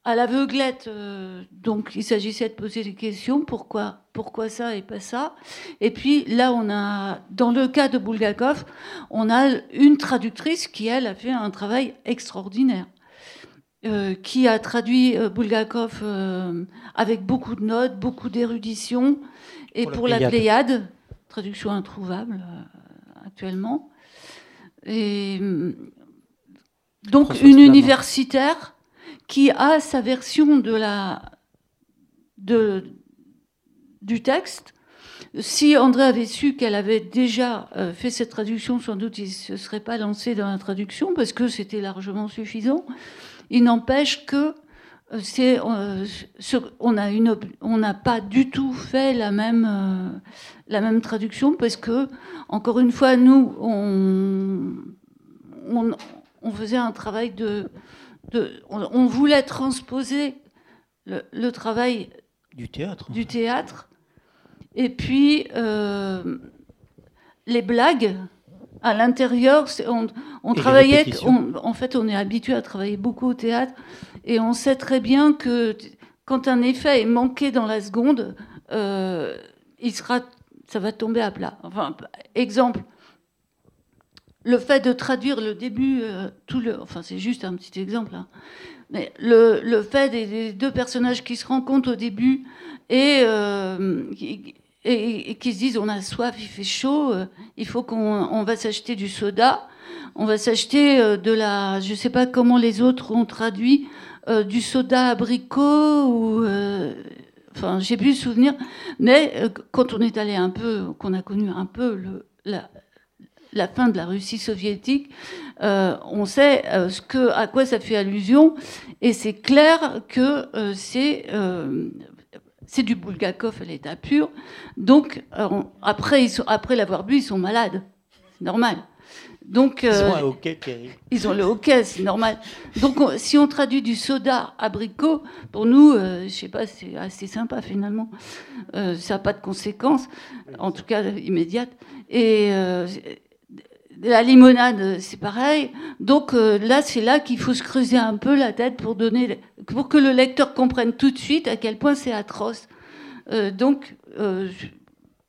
à l'aveuglette. euh, donc, il s'agissait de poser des questions. Pourquoi, pourquoi ça et pas ça Et puis là, on a, dans le cas de Bulgakov, on a une traductrice qui, elle, a fait un travail extraordinaire. euh, qui a traduit euh, Bulgakov euh, avec beaucoup de notes, beaucoup d'érudition. Et Pour pour, la Pléiade. Pléiade, traduction introuvable actuellement. Et hum, donc une Flamand. universitaire qui a sa version de la, de, du texte. Si André avait su qu'elle avait déjà euh, fait cette traduction, sans doute il ne se serait pas lancé dans la traduction parce que c'était largement suffisant. Il n'empêche que c'est, euh, ce- on n'a pas du tout fait la même, euh, la même traduction parce que, encore une fois, nous, on, on, on faisait un travail de, de on, on voulait transposer le, le travail Du théâtre. du théâtre. Et puis, euh, les blagues, à l'intérieur, on, travaillait, en fait, on est habitué à travailler beaucoup au théâtre, et on sait très bien que quand un effet est manqué dans la seconde, euh, il sera, ça va tomber à plat. Enfin, exemple, le fait de traduire le début, euh, tout le, enfin, c'est juste un petit exemple, hein. mais le, le fait des, deux personnages qui se rencontrent au début et, euh, et, et qui se disent on a soif, il fait chaud, il faut qu'on on va s'acheter du soda, on va s'acheter de la, je sais pas comment les autres ont traduit, euh, du soda abricot ou, euh, enfin j'ai plus le souvenir, mais euh, quand on est allé un peu, qu'on a connu un peu la, fin de la Russie soviétique, on sait à quoi ça fait allusion, et c'est clair que c'est c'est du Bulgakov à l'état pur. Donc on- après, après l'avoir bu, ils sont malades, c'est normal. Donc Ils euh, un hockey ils ont le hockey, c'est normal. Donc, on- si on traduit du soda abricot, pour nous, euh, je sais pas, c'est assez sympa finalement. Euh, ça n'a pas de conséquences, en tout cas immédiates. Et euh, la limonade, c'est pareil. Donc là, c'est là qu'il faut se creuser un peu la tête pour donner, pour que le lecteur comprenne tout de suite à quel point c'est atroce. Donc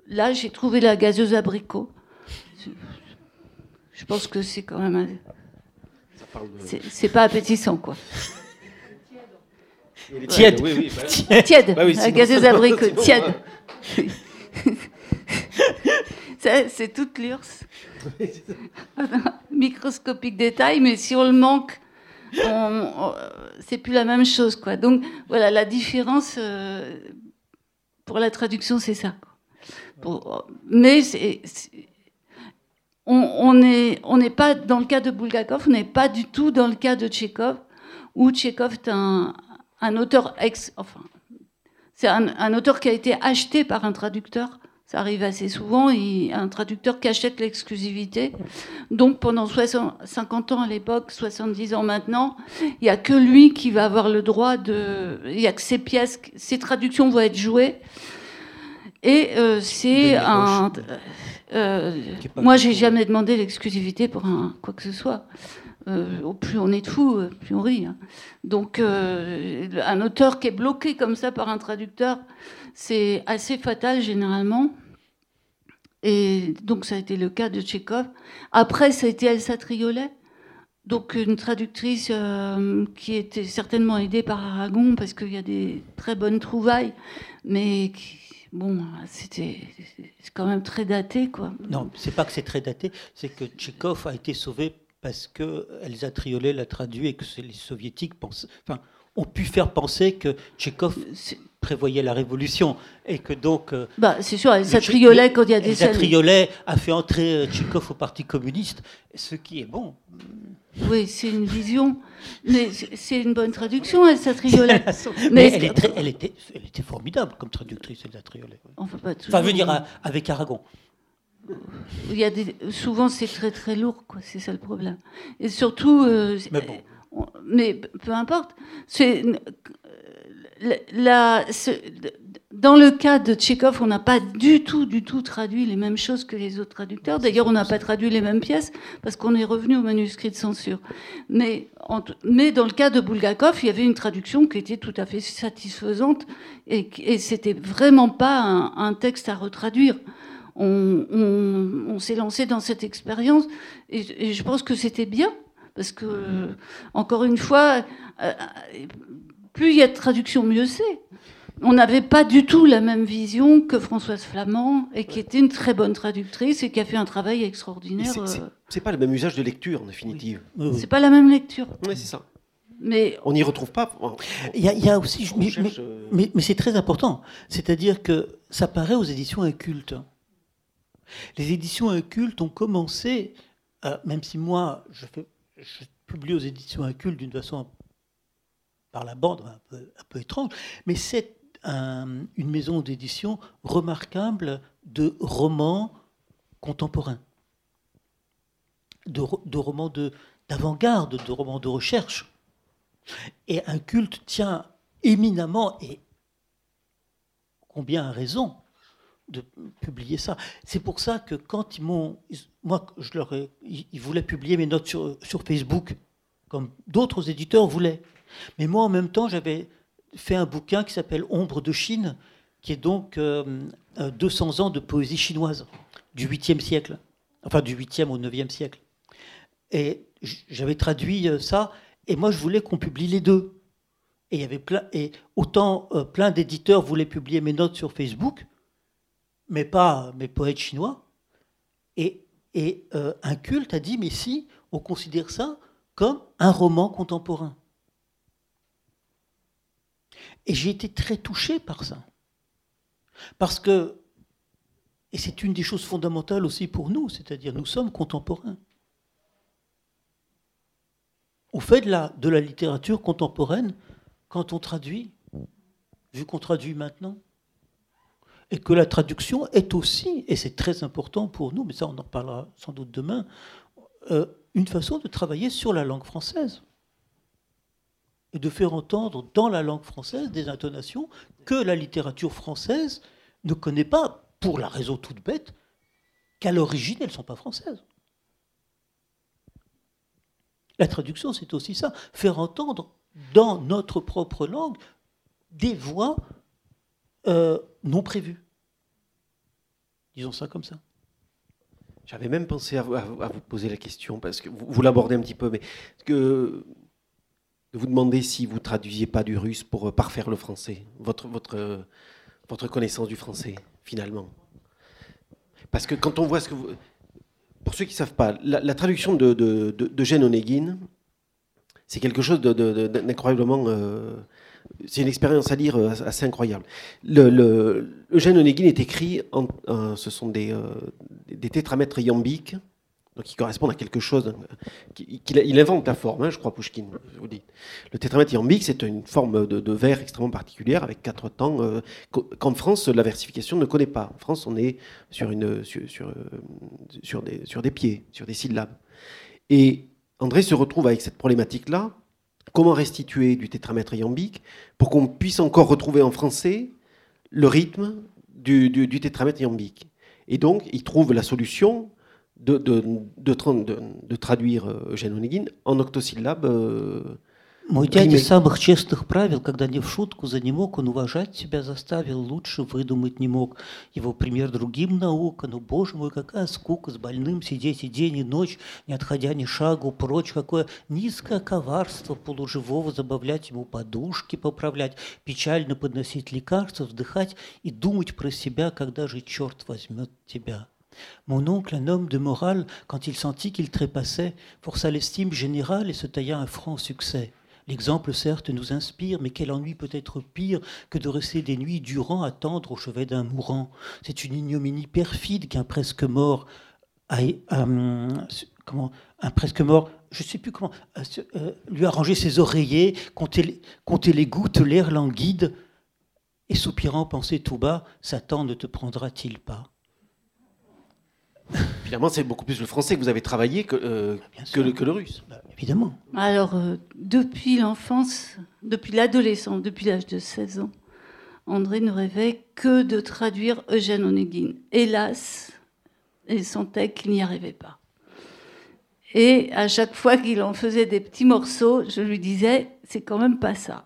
là, j'ai trouvé la gazeuse abricot. Je pense que c'est quand même de- c'est pas appétissant, quoi. Est Tiède. Oui, oui, bah, Tiède, Bah oui, sinon- sinon, tiède. Ça, C'est toute l'URSS. Microscopique détail, mais si on le manque, c'est plus la même chose, quoi. Donc voilà, la différence euh, pour la traduction, c'est ça. quoi. Pour- mais c'est- on n'est on pas dans le cas de Bulgakov, on n'est pas du tout dans le cas de Tchekhov, où Tchekhov est un, un auteur ex, enfin, c'est un, un auteur qui a été acheté par un traducteur. Ça arrive assez souvent, il, un traducteur qui achète l'exclusivité. Donc pendant 60, 50 ans à l'époque, 70 ans maintenant, il n'y a que lui qui va avoir le droit de... Il n'y a que ses pièces, ses traductions vont être jouées. Et euh, c'est un... euh, moi, j'ai jamais demandé l'exclusivité pour un, quoi que ce soit. Euh, plus on est de fous, euh, plus on rit. hein. Donc, euh, un auteur qui est bloqué comme ça par un traducteur, c'est assez fatal généralement. Et donc, ça a été le cas de Tchekhov. Après, ça a été Elsa Triolet, donc une traductrice euh, qui était certainement aidée par Aragon parce qu'il y a des très bonnes trouvailles, mais qui- bon, c'était c'est quand même très daté, quoi. Non, c'est pas que c'est très daté, c'est que Tchekhov a été sauvé parce que Elsa Triolet l'a traduit et que les soviétiques pensent, ont pu faire penser que Tchekhov C'est- prévoyait la révolution et que donc euh, Bah, c'est sûr, Tché- Triolet, quand il y a des scènes. Triolet a fait entrer euh, Tchekhov au Parti communiste, ce qui est bon. Oui, c'est une vision. Mais c'est une bonne traduction, Elsa Triolet. Mais, Mais elle, est très- elle était, elle était formidable comme traductrice, Elsa Triolet. ouais. Enfin, pas Enfin, à- avec Aragon. Il y a des... Souvent, c'est très très lourd, quoi. C'est ça le problème. Et surtout. euh, Mais bon. Mais peu importe. La, ce- dans le cas de Tchékov, on n'a pas du tout, du tout traduit les mêmes choses que les autres traducteurs. D'ailleurs, on n'a pas traduit les mêmes pièces parce qu'on est revenu au manuscrit de censure. Mais, mais dans le cas de Bulgakov, il y avait une traduction qui était tout à fait satisfaisante et, et c'était vraiment pas un, texte à retraduire. On, s'est lancé dans cette expérience et, et, je pense que c'était bien parce que, encore une fois, euh, plus il y a de traductions, mieux c'est on n'avait pas du tout la même vision que Françoise Flamand, et qui était une très bonne traductrice et qui a fait un travail extraordinaire. C'est pas le même usage de lecture, en définitive. C'est pas la même lecture. Oui, c'est ça. Mais on n'y retrouve pas. Il y, a, aussi, euh, mais, mais, c'est très important. C'est-à-dire que ça paraît aux éditions incultes. Les éditions incultes ont commencé, euh, même si moi je, fais, je publie aux éditions incultes d'une façon par la bande un peu, étrange, mais c'est une maison d'édition remarquable de romans contemporains, de, romans d'avant-garde, de, romans de recherche. Et un culte tient éminemment, et combien a raison, de publier ça. C'est pour ça que quand ils m'ont... Moi, je leur ils voulaient publier mes notes sur, sur Facebook, comme d'autres éditeurs voulaient. Mais moi, en même temps, j'avais fait un bouquin qui s'appelle Ombre de Chine, qui est donc 200 euh, euh, ans de poésie chinoise du 8e siècle, enfin du 8e au 9e siècle. Et j'avais traduit euh, ça, et moi je voulais qu'on publie les deux. Et il y avait plein, et autant plein d'éditeurs voulaient publier mes notes sur Facebook, mais pas mes poètes chinois. Et, et un culte a dit, mais si, on considère ça comme un roman contemporain. Et j'ai été très touché par ça. Parce que, et c'est une des choses fondamentales aussi pour nous, c'est-à-dire nous sommes contemporains. On fait de la littérature contemporaine quand on traduit, vu qu'on traduit maintenant. Et que la traduction est aussi, et c'est très important pour nous, mais ça on en parlera sans doute demain, euh, une façon de travailler sur la langue française et de faire entendre dans la langue française des intonations que la littérature française ne connaît pas, pour la raison toute bête, qu'à l'origine, elles ne sont pas françaises. La traduction, c'est aussi ça, faire entendre dans notre propre langue des voix euh, non prévues. Disons ça comme ça. J'avais même pensé à vous, poser la question, parce que vous, l'abordez un petit peu, mais de vous demander si vous traduisiez pas du russe pour euh, parfaire le français, euh, votre connaissance du français, finalement? Parce que quand on voit ce que vous... Pour ceux qui ne savent pas, la, traduction de, de, de, Onegin, c'est quelque chose d'incroyablement... c'est une expérience à lire assez incroyable. Le, le, Eugène Onegin est écrit, en, ce sont des, des tétramètres iambiques, donc ils correspondent à quelque chose. il invente la forme, hein, je crois, Pushkin. Je vous dis. Le tétramètre iambique, c'est une forme de, verre extrêmement particulière avec quatre temps euh, qu'en France, la versification ne connaît pas. En France, on est euh, sur des pieds, sur des syllabes. Et André se retrouve avec cette problématique-là comment restituer du tétramètre iambique pour qu'on puisse encore retrouver en français le rythme du, tétramètre iambique. Et donc, il trouve la solution de, traduire euh, Eugène Onegin en octosyllabes euh, Мой дядя из самых честных правил, когда не в шутку за не мог, он уважать себя заставил, лучше выдумать не мог. Его пример другим наука, но, боже мой, какая скука с больным сидеть и день, и ночь, не отходя ни шагу прочь, какое низкое коварство полуживого забавлять ему подушки поправлять, печально подносить лекарства, вздыхать и думать про себя, когда же черт возьмет тебя. Mon oncle, un homme de morale, quand il sentit qu'il trépassait, força l'estime générale et se tailla un franc succès. L'exemple, certes, nous inspire, mais quel ennui peut être pire que de rester des nuits durant à tendre au chevet d'un mourant? C'est une ignominie perfide qu'un presque mort a, comment, un presque mort, je ne sais plus comment, euh, lui a rangé ses oreillers, compté, les gouttes, l'air languide, et soupirant pensait tout bas, Satan ne te prendra-t-il pas? Finalement, c'est beaucoup plus le français que vous avez travaillé que, euh, que, le, russe. Bah, évidemment. Alors, euh, depuis l'enfance, depuis l'adolescence, depuis l'âge de 16 ans, André ne rêvait que de traduire Eugène Onegin. Hélas, il sentait qu'il n'y arrivait pas. Et à chaque fois qu'il en faisait des petits morceaux, je lui disais, c'est quand même pas ça.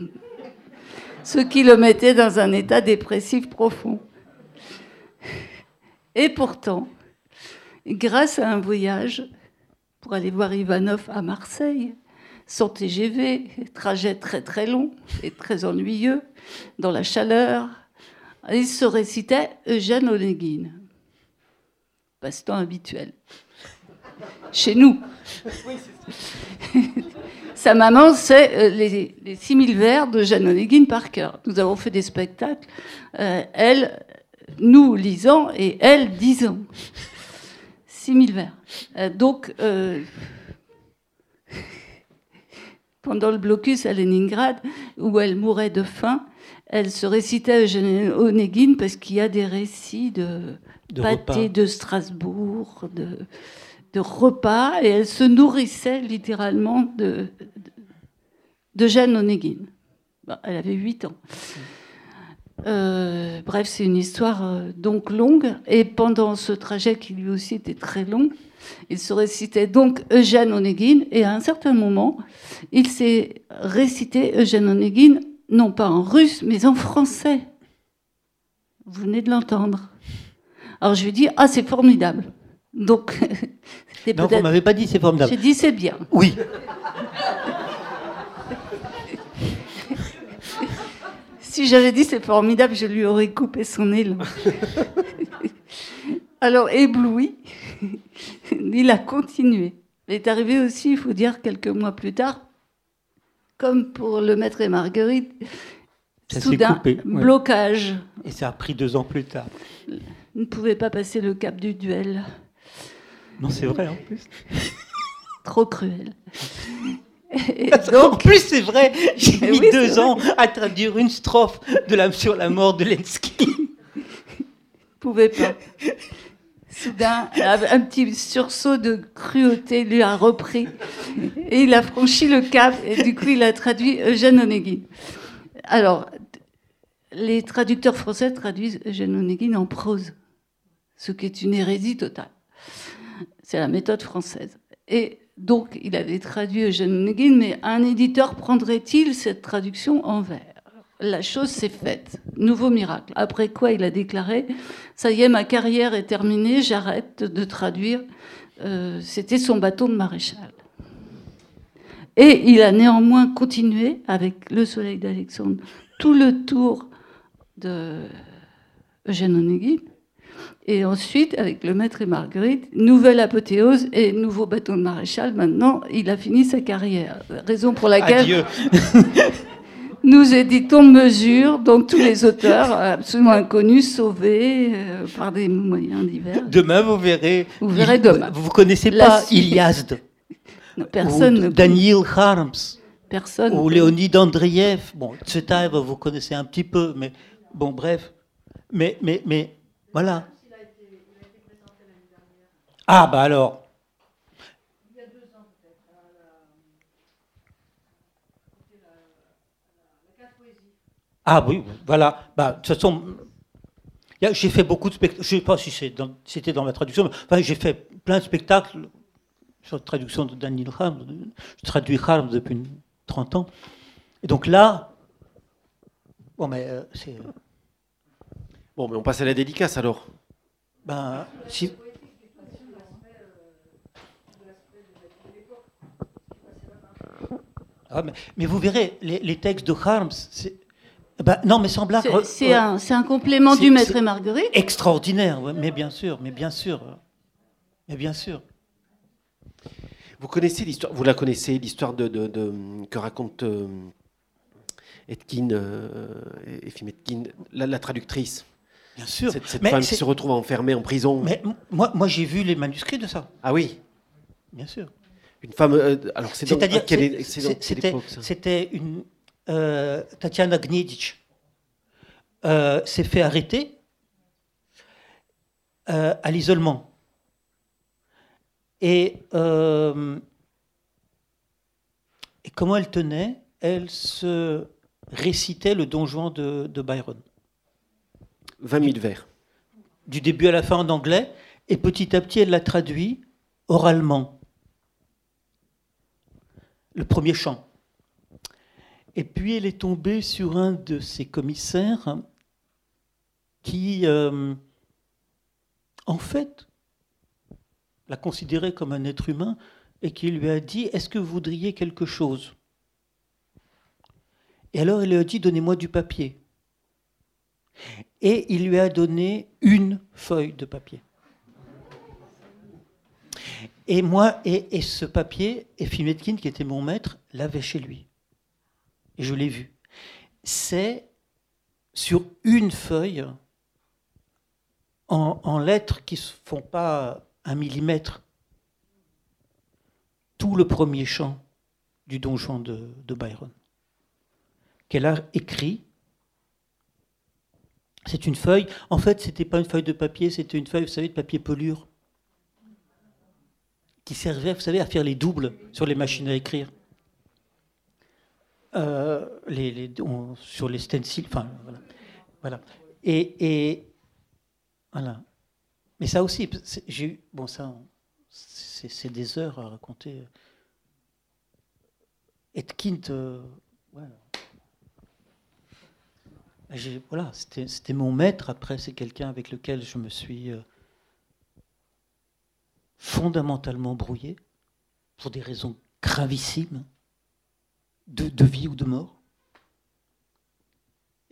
Ce qui le mettait dans un état dépressif profond. Et pourtant, grâce à un voyage pour aller voir Ivanov à Marseille, son TGV, trajet très très long et très ennuyeux, dans la chaleur, il se récitait Eugène Onegin, passe-temps habituel. Chez nous. Sa maman, c'est euh, les, les 6000 vers de Jeanne Onegin par cœur. Nous avons fait des spectacles, euh, elle, nous lisant et elle disant. 6000 vers. Euh, donc, pendant le blocus à Leningrad, où elle mourait de faim, elle se récitait Eugène Onegin parce qu'il y a des récits de, De pâté repas. de Strasbourg, de, de repas, et elle se nourrissait littéralement de, de, de Jeanne Onegin. Bon, elle avait 8 ans. Euh, bref, c'est une histoire euh, donc longue, et pendant ce trajet qui lui aussi était très long, il se récitait donc Eugène Onegin, et à un certain moment, il s'est récité Eugène Onegin, non pas en russe, mais en français. Vous venez de l'entendre. Alors je lui dit, ah c'est formidable. Donc, vous peut-être... m'avez pas dit c'est formidable. J'ai dit, c'est bien. Oui. Si j'avais dit c'est formidable, je lui aurais coupé son élan. Alors, ébloui, il a continué. Il est arrivé aussi, il faut dire, quelques mois plus tard, comme pour le maître et Marguerite, Ça soudain, coupé, ouais. blocage. Et ça a pris deux ans plus tard. Il ne pouvait pas passer le cap du duel. Non, c'est vrai en plus. Trop cruel. Et en donc, plus, c'est vrai, j'ai mis oui, deux ans à traduire une strophe de la, sur la mort de Lenski. pouvait pas. Soudain, un petit sursaut de cruauté lui a repris. Et il a franchi le cap. Et du coup, il a traduit Eugène Onegin. Alors, les traducteurs français traduisent Eugène Onegin en prose, ce qui est une hérésie totale. C'est la méthode française. Et donc, il avait traduit Eugène Onegin, mais un éditeur prendrait-il cette traduction en vers? La chose s'est faite. Nouveau miracle. Après quoi, il a déclaré Ça y est, ma carrière est terminée, j'arrête de traduire. Euh, C'était son bâton de maréchal. Et il a néanmoins continué avec Le Soleil d'Alexandre tout le tour de Eugène Onegin. Et ensuite, avec Le Maître et Marguerite, nouvelle apothéose et nouveau bâton de maréchal. Maintenant, il a fini sa carrière. Raison pour laquelle Adieu. nous éditons Mesure, donc tous les auteurs absolument inconnus, sauvés euh, par des moyens divers. Demain, vous verrez. Vous verrez demain. Vous connaissez La pas suite. Iliasde Non, personne ou ne Daniel Harms personne. ou Léonide Andreev. Bon, Tsetaev, vous connaissez un petit peu, mais bon, bref. Mais, mais, mais, voilà. Ah, bah alors. Ah oui, voilà. Bah, de toute façon, il y a- j'ai fait beaucoup de spectacles. Je ne sais pas si c'est dans- c'était dans, ma traduction, mais enfin, j'ai fait plein de spectacles sur la traduction de Daniel Harms. Je traduis Harms depuis une- 30 ans. Et donc là, bon, mais euh, c'est. Bon, mais on passe à la dédicace alors. Ben, si. Ah, mais, mais vous verrez, les, les textes de Harms, c'est. Ben, non, mais sans blague. C'est- euh, un, c'est un complément du Maître et Marguerite. extraordinaire, ouais, mais bien sûr, mais bien sûr. Mais bien sûr. Vous connaissez l'histoire, vous la connaissez, l'histoire de, de- de- que raconte euh, Etkin, euh, Efim Etkin, la, la traductrice. Bien sûr. Cette, cette mais femme qui se retrouve enfermée en prison. mais moi, moi j'ai vu les manuscrits de ça, Ah oui, bien sûr. Une femme. euh, alors c'est dans, C'est-à-dire, c'était une euh, Tatiana Gnedic euh, s'est fait arrêter à l'isolement. Et, et comment elle tenait? Elle se récitait le Don Juan de, de Byron. 20 000 vers. Du début à la fin en anglais, et petit à petit, elle l'a traduit oralement. Le premier chant. Et puis, elle est tombée sur un de ses commissaires qui, euh, en fait, l'a considéré comme un être humain et qui lui a dit Est-ce que vous voudriez quelque chose? Et alors, elle lui a dit Donnez-moi du papier. Et il lui a donné une feuille de papier. Et moi, et, ce papier, et Fimetkin, qui était mon maître, l'avait chez lui. Et je l'ai vu. C'est sur une feuille, en, lettres qui ne font pas un millimètre, tout le premier chant du Don Juan de, de Byron, qu'elle a écrit. C'est une feuille. En fait, ce n'était pas une feuille de papier, c'était une feuille, vous savez, de papier pelure qui servait, vous savez, à faire les doubles sur les machines à écrire. Euh, les, sur les stencils, enfin, voilà. Et, voilà. Mais ça aussi, j'ai eu, bon, ça, c'est des heures à raconter. Etkind, euh, voilà. voilà c'était mon maître. Après, c'est quelqu'un avec lequel je me suis euh, fondamentalement brouillé, pour des raisons gravissimes, de, vie ou de mort.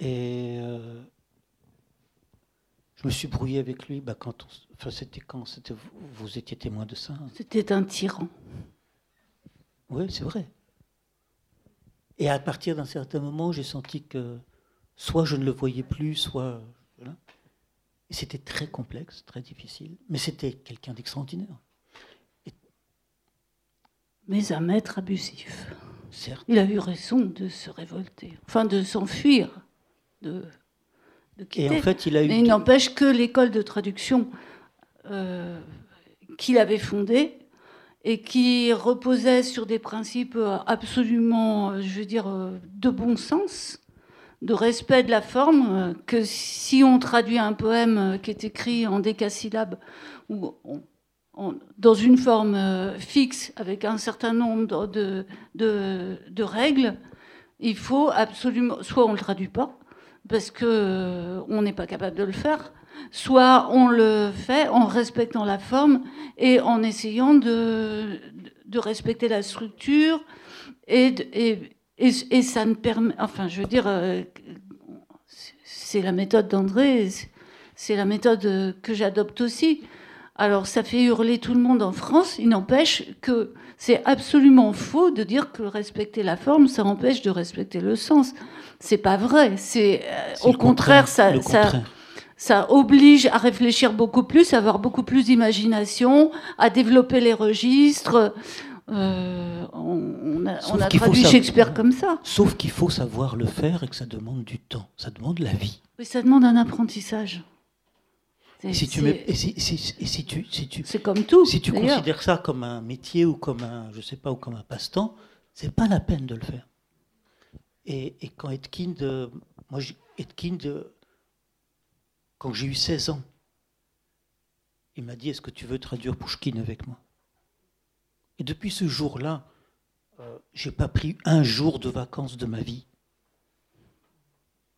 Et euh, je me suis brouillé avec lui bah, quand enfin, c'était quand c'était, vous, étiez témoin de ça. Hein. C'était un tyran. Oui, c'est vrai. Et à partir d'un certain moment, j'ai senti que soit je ne le voyais plus, soit. Et c'était très complexe, très difficile, mais c'était quelqu'un d'extraordinaire. Mais un maître abusif. Certes. Il a eu raison de se révolter, enfin de s'enfuir, de, quitter. Et en fait, il a eu. Mais il n'empêche que l'école de traduction euh, qu'il avait fondée et qui reposait sur des principes absolument, je veux dire, de bon sens, de respect de la forme, que si on traduit un poème qui est écrit en décasyllabes, ou dans une forme euh, fixe, avec un certain nombre de, de, règles, il faut absolument, soit on ne le traduit pas, parce euh, on n'est pas capable de le faire, soit on le fait en respectant la forme et en essayant de, de respecter la structure et, et, ça ne permet, enfin, je veux dire, euh, c'est la méthode d'André, c'est la méthode que j'adopte aussi. Alors ça fait hurler tout le monde en France, il n'empêche que c'est absolument faux de dire que respecter la forme, ça empêche de respecter le sens. C'est pas vrai, c'est euh, au contraire, ça, ça, oblige à réfléchir beaucoup plus, à avoir beaucoup plus d'imagination, à développer les registres. Euh, on, a, on a traduit Shakespeare comme ça. Sauf qu'il faut savoir le faire et que ça demande du temps, ça demande la vie. Oui, ça demande un apprentissage. Et si tu, et si, si, tu, si tu, c'est comme tout. Si tu considères ça comme un métier ou comme un, je sais pas, ou comme un passe-temps, c'est pas la peine de le faire. Et, et quand Etkind, euh, moi, Etkind, euh, quand j'ai eu 16 ans, il m'a dit Est-ce que tu veux traduire Pushkin avec moi? Et depuis ce jour-là, euh, j'ai pas pris un jour de vacances de ma vie.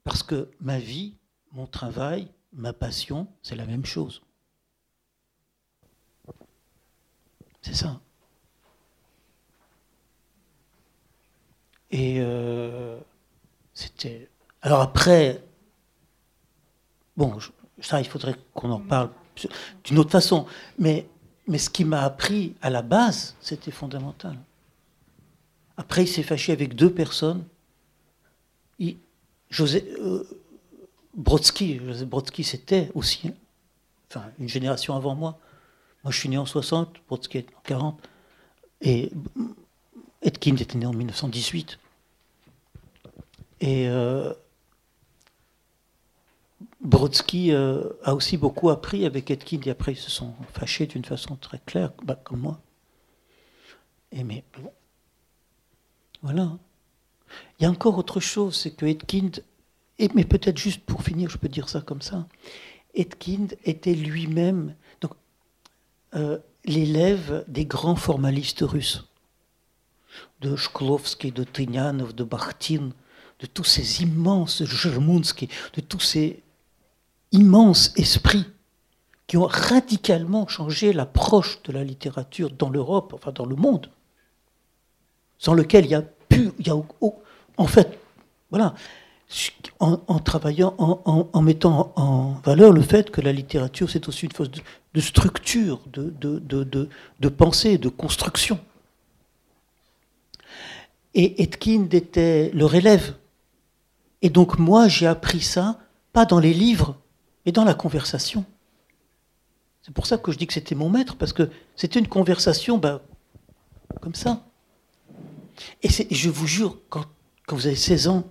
Parce que ma vie, mon travail, ma passion, c'est la même chose. C'est ça. Et euh, c'était. Alors après, bon, ça, il faudrait qu'on en parle d'une autre façon. Mais, mais ce qui m'a appris à la base, c'était fondamental. Après, il s'est fâché avec deux personnes. José, euh, Brodsky, Joseph Brodsky, c'était aussi enfin, une génération avant moi. Moi, je suis né en 60, Brodsky est en 40. Et Etkind était né en 1918. Et euh, Brodsky euh, a aussi beaucoup appris avec Etkind, et après ils se sont fâchés d'une façon très claire, bah, comme moi. Et mais bon, voilà. Il y a encore autre chose, c'est que Etkind, et, mais peut-être juste pour finir, je peux dire ça comme ça, Etkind était lui-même donc euh, l'élève des grands formalistes russes, de Shklovsky, de Tynyanov, de Bakhtin, de tous ces immenses Germunsky, de tous ces immenses esprits qui ont radicalement changé l'approche de la littérature dans l'Europe, enfin dans le monde, sans lequel il y a pu, il en fait, voilà, en, travaillant, en, mettant en valeur le fait que la littérature, c'est aussi une force de, structure, de, de, de, pensée, de construction. Et Etkind était leur élève. Et donc moi, j'ai appris ça, pas dans les livres, mais dans la conversation. C'est pour ça que je dis que c'était mon maître, parce que c'était une conversation ben, comme ça. Et, je vous jure, quand, vous avez 16 ans,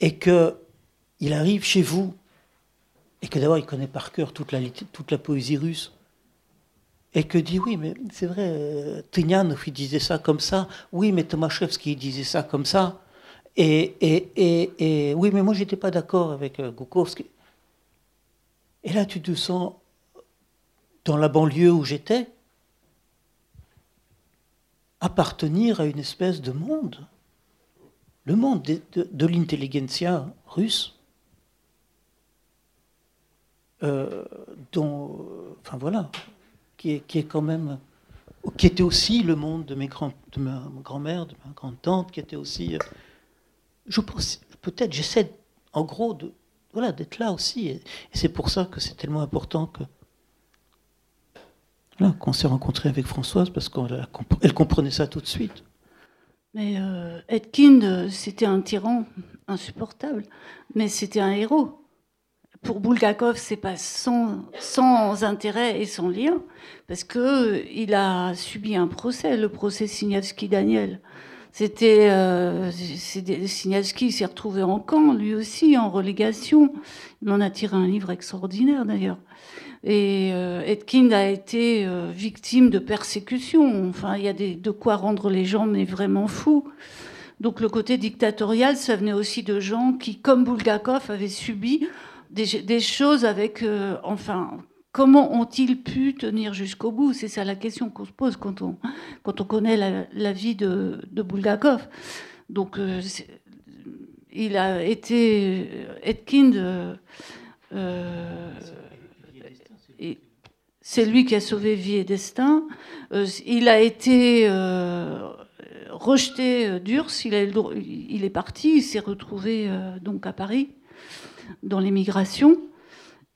et qu'il arrive chez vous, et que d'abord il connaît par cœur toute la, toute la poésie russe, et que dit oui, mais c'est vrai, euh, il disait ça comme ça, oui, mais Tomaszewski disait ça comme ça, et, oui, mais moi j'étais pas d'accord avec euh, et là, tu te sens dans la banlieue où j'étais, appartenir à une espèce de monde, le monde de, l'intelligentsia russe, euh, dont, enfin voilà, qui est, qui est, quand même, qui était aussi le monde de, mes grands, de ma grand-mère, de ma grande-tante, qui était aussi, euh, je pense, peut-être, j'essaie en gros de, voilà, d'être là aussi. Et, c'est pour ça que c'est tellement important que qu'on s'est rencontré avec Françoise parce qu'elle comprenait ça tout de suite. Mais euh, Edkind, c'était un tyran insupportable, mais c'était un héros. Pour Bulgakov, c'est pas sans, intérêt et sans lien, parce que il a subi un procès, le procès Signavski-Daniel. C'était euh, Signalski s'est retrouvé en camp, lui aussi, en relégation. Il en a tiré un livre extraordinaire d'ailleurs. Et euh, a été euh, victime de persécutions. Enfin, il y a de quoi rendre les gens mais vraiment fous. Donc le côté dictatorial, ça venait aussi de gens qui, comme Bulgakov, avaient subi des, des choses avec, euh, enfin, Comment ont-ils pu tenir jusqu'au bout? C'est ça la question qu'on se pose quand on, connaît la, vie de, de, Bulgakov. Donc, euh, il a été. Etkind. Euh, euh, c'est lui qui a sauvé vie et destin. il a été rejeté d'Urs. Il, il, est parti. Il s'est retrouvé donc à Paris dans l'émigration.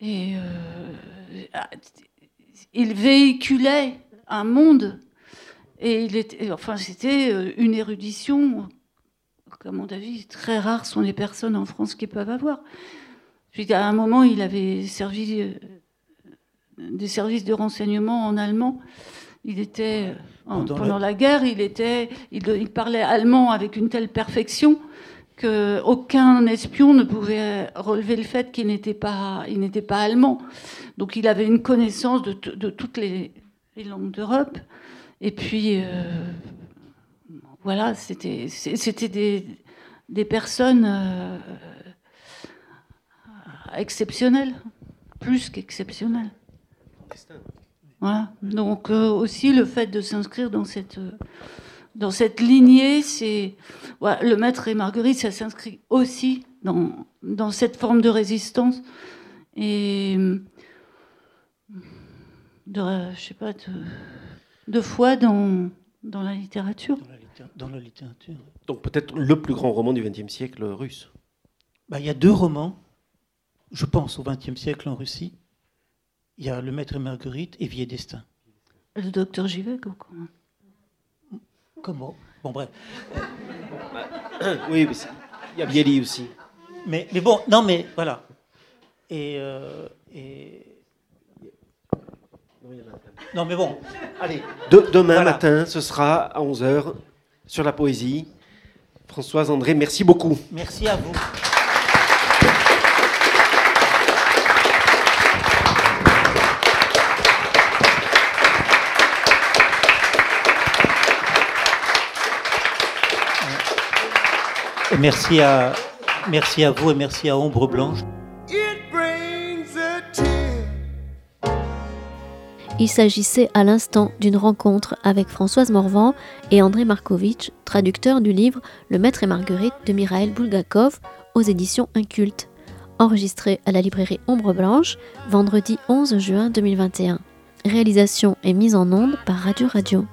Et il véhiculait un monde et il était, enfin, c'était euh, une érudition, comme mon avis, très rare sont les personnes en France qui peuvent avoir. Puis, à un moment, il avait servi euh, des services de renseignement en allemand. Il était, euh, pendant la guerre, il, était, il parlait allemand avec une telle perfection qu'aucun espion ne pouvait relever le fait qu'il n'était pas, il n'était pas allemand. Donc il avait une connaissance de, toutes les, langues d'Europe. Et puis, euh, voilà, c'était, c'était des, des personnes euh, exceptionnelles, plus qu'exceptionnelles. Voilà. Donc euh, aussi le fait de s'inscrire dans cette dans cette lignée, c'est le maître et Marguerite, ça s'inscrit aussi dans, dans cette forme de résistance et de, je sais pas, de, foi dans, dans la littérature. Dans la, littérature. Donc peut-être le plus grand roman du XXe siècle russe. Bah, il y a deux romans, je pense, au XXe siècle en Russie. Il y a Le Maître et Marguerite et Vieux Destin. Le docteur Givec ou quoi Comment? Bon, bref. oui, il y a Bieli aussi. Mais, mais bon, non, mais voilà. Et. Euh, et... Non, mais bon, allez. demain matin, ce sera à 11h sur la poésie. Françoise André, merci beaucoup. Merci à vous. Merci à, merci à vous et merci à Ombre Blanche. Il s'agissait à l'instant d'une rencontre avec Françoise Morvan et André Markovitch, traducteur du livre Le Maître et Marguerite de Miraël Bulgakov aux éditions Inculte, enregistré à la librairie Ombre Blanche vendredi 11 juin 2021. Réalisation et mise en onde par Radio Radio.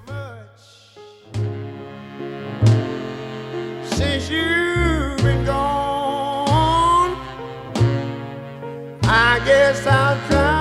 Guess I'll try.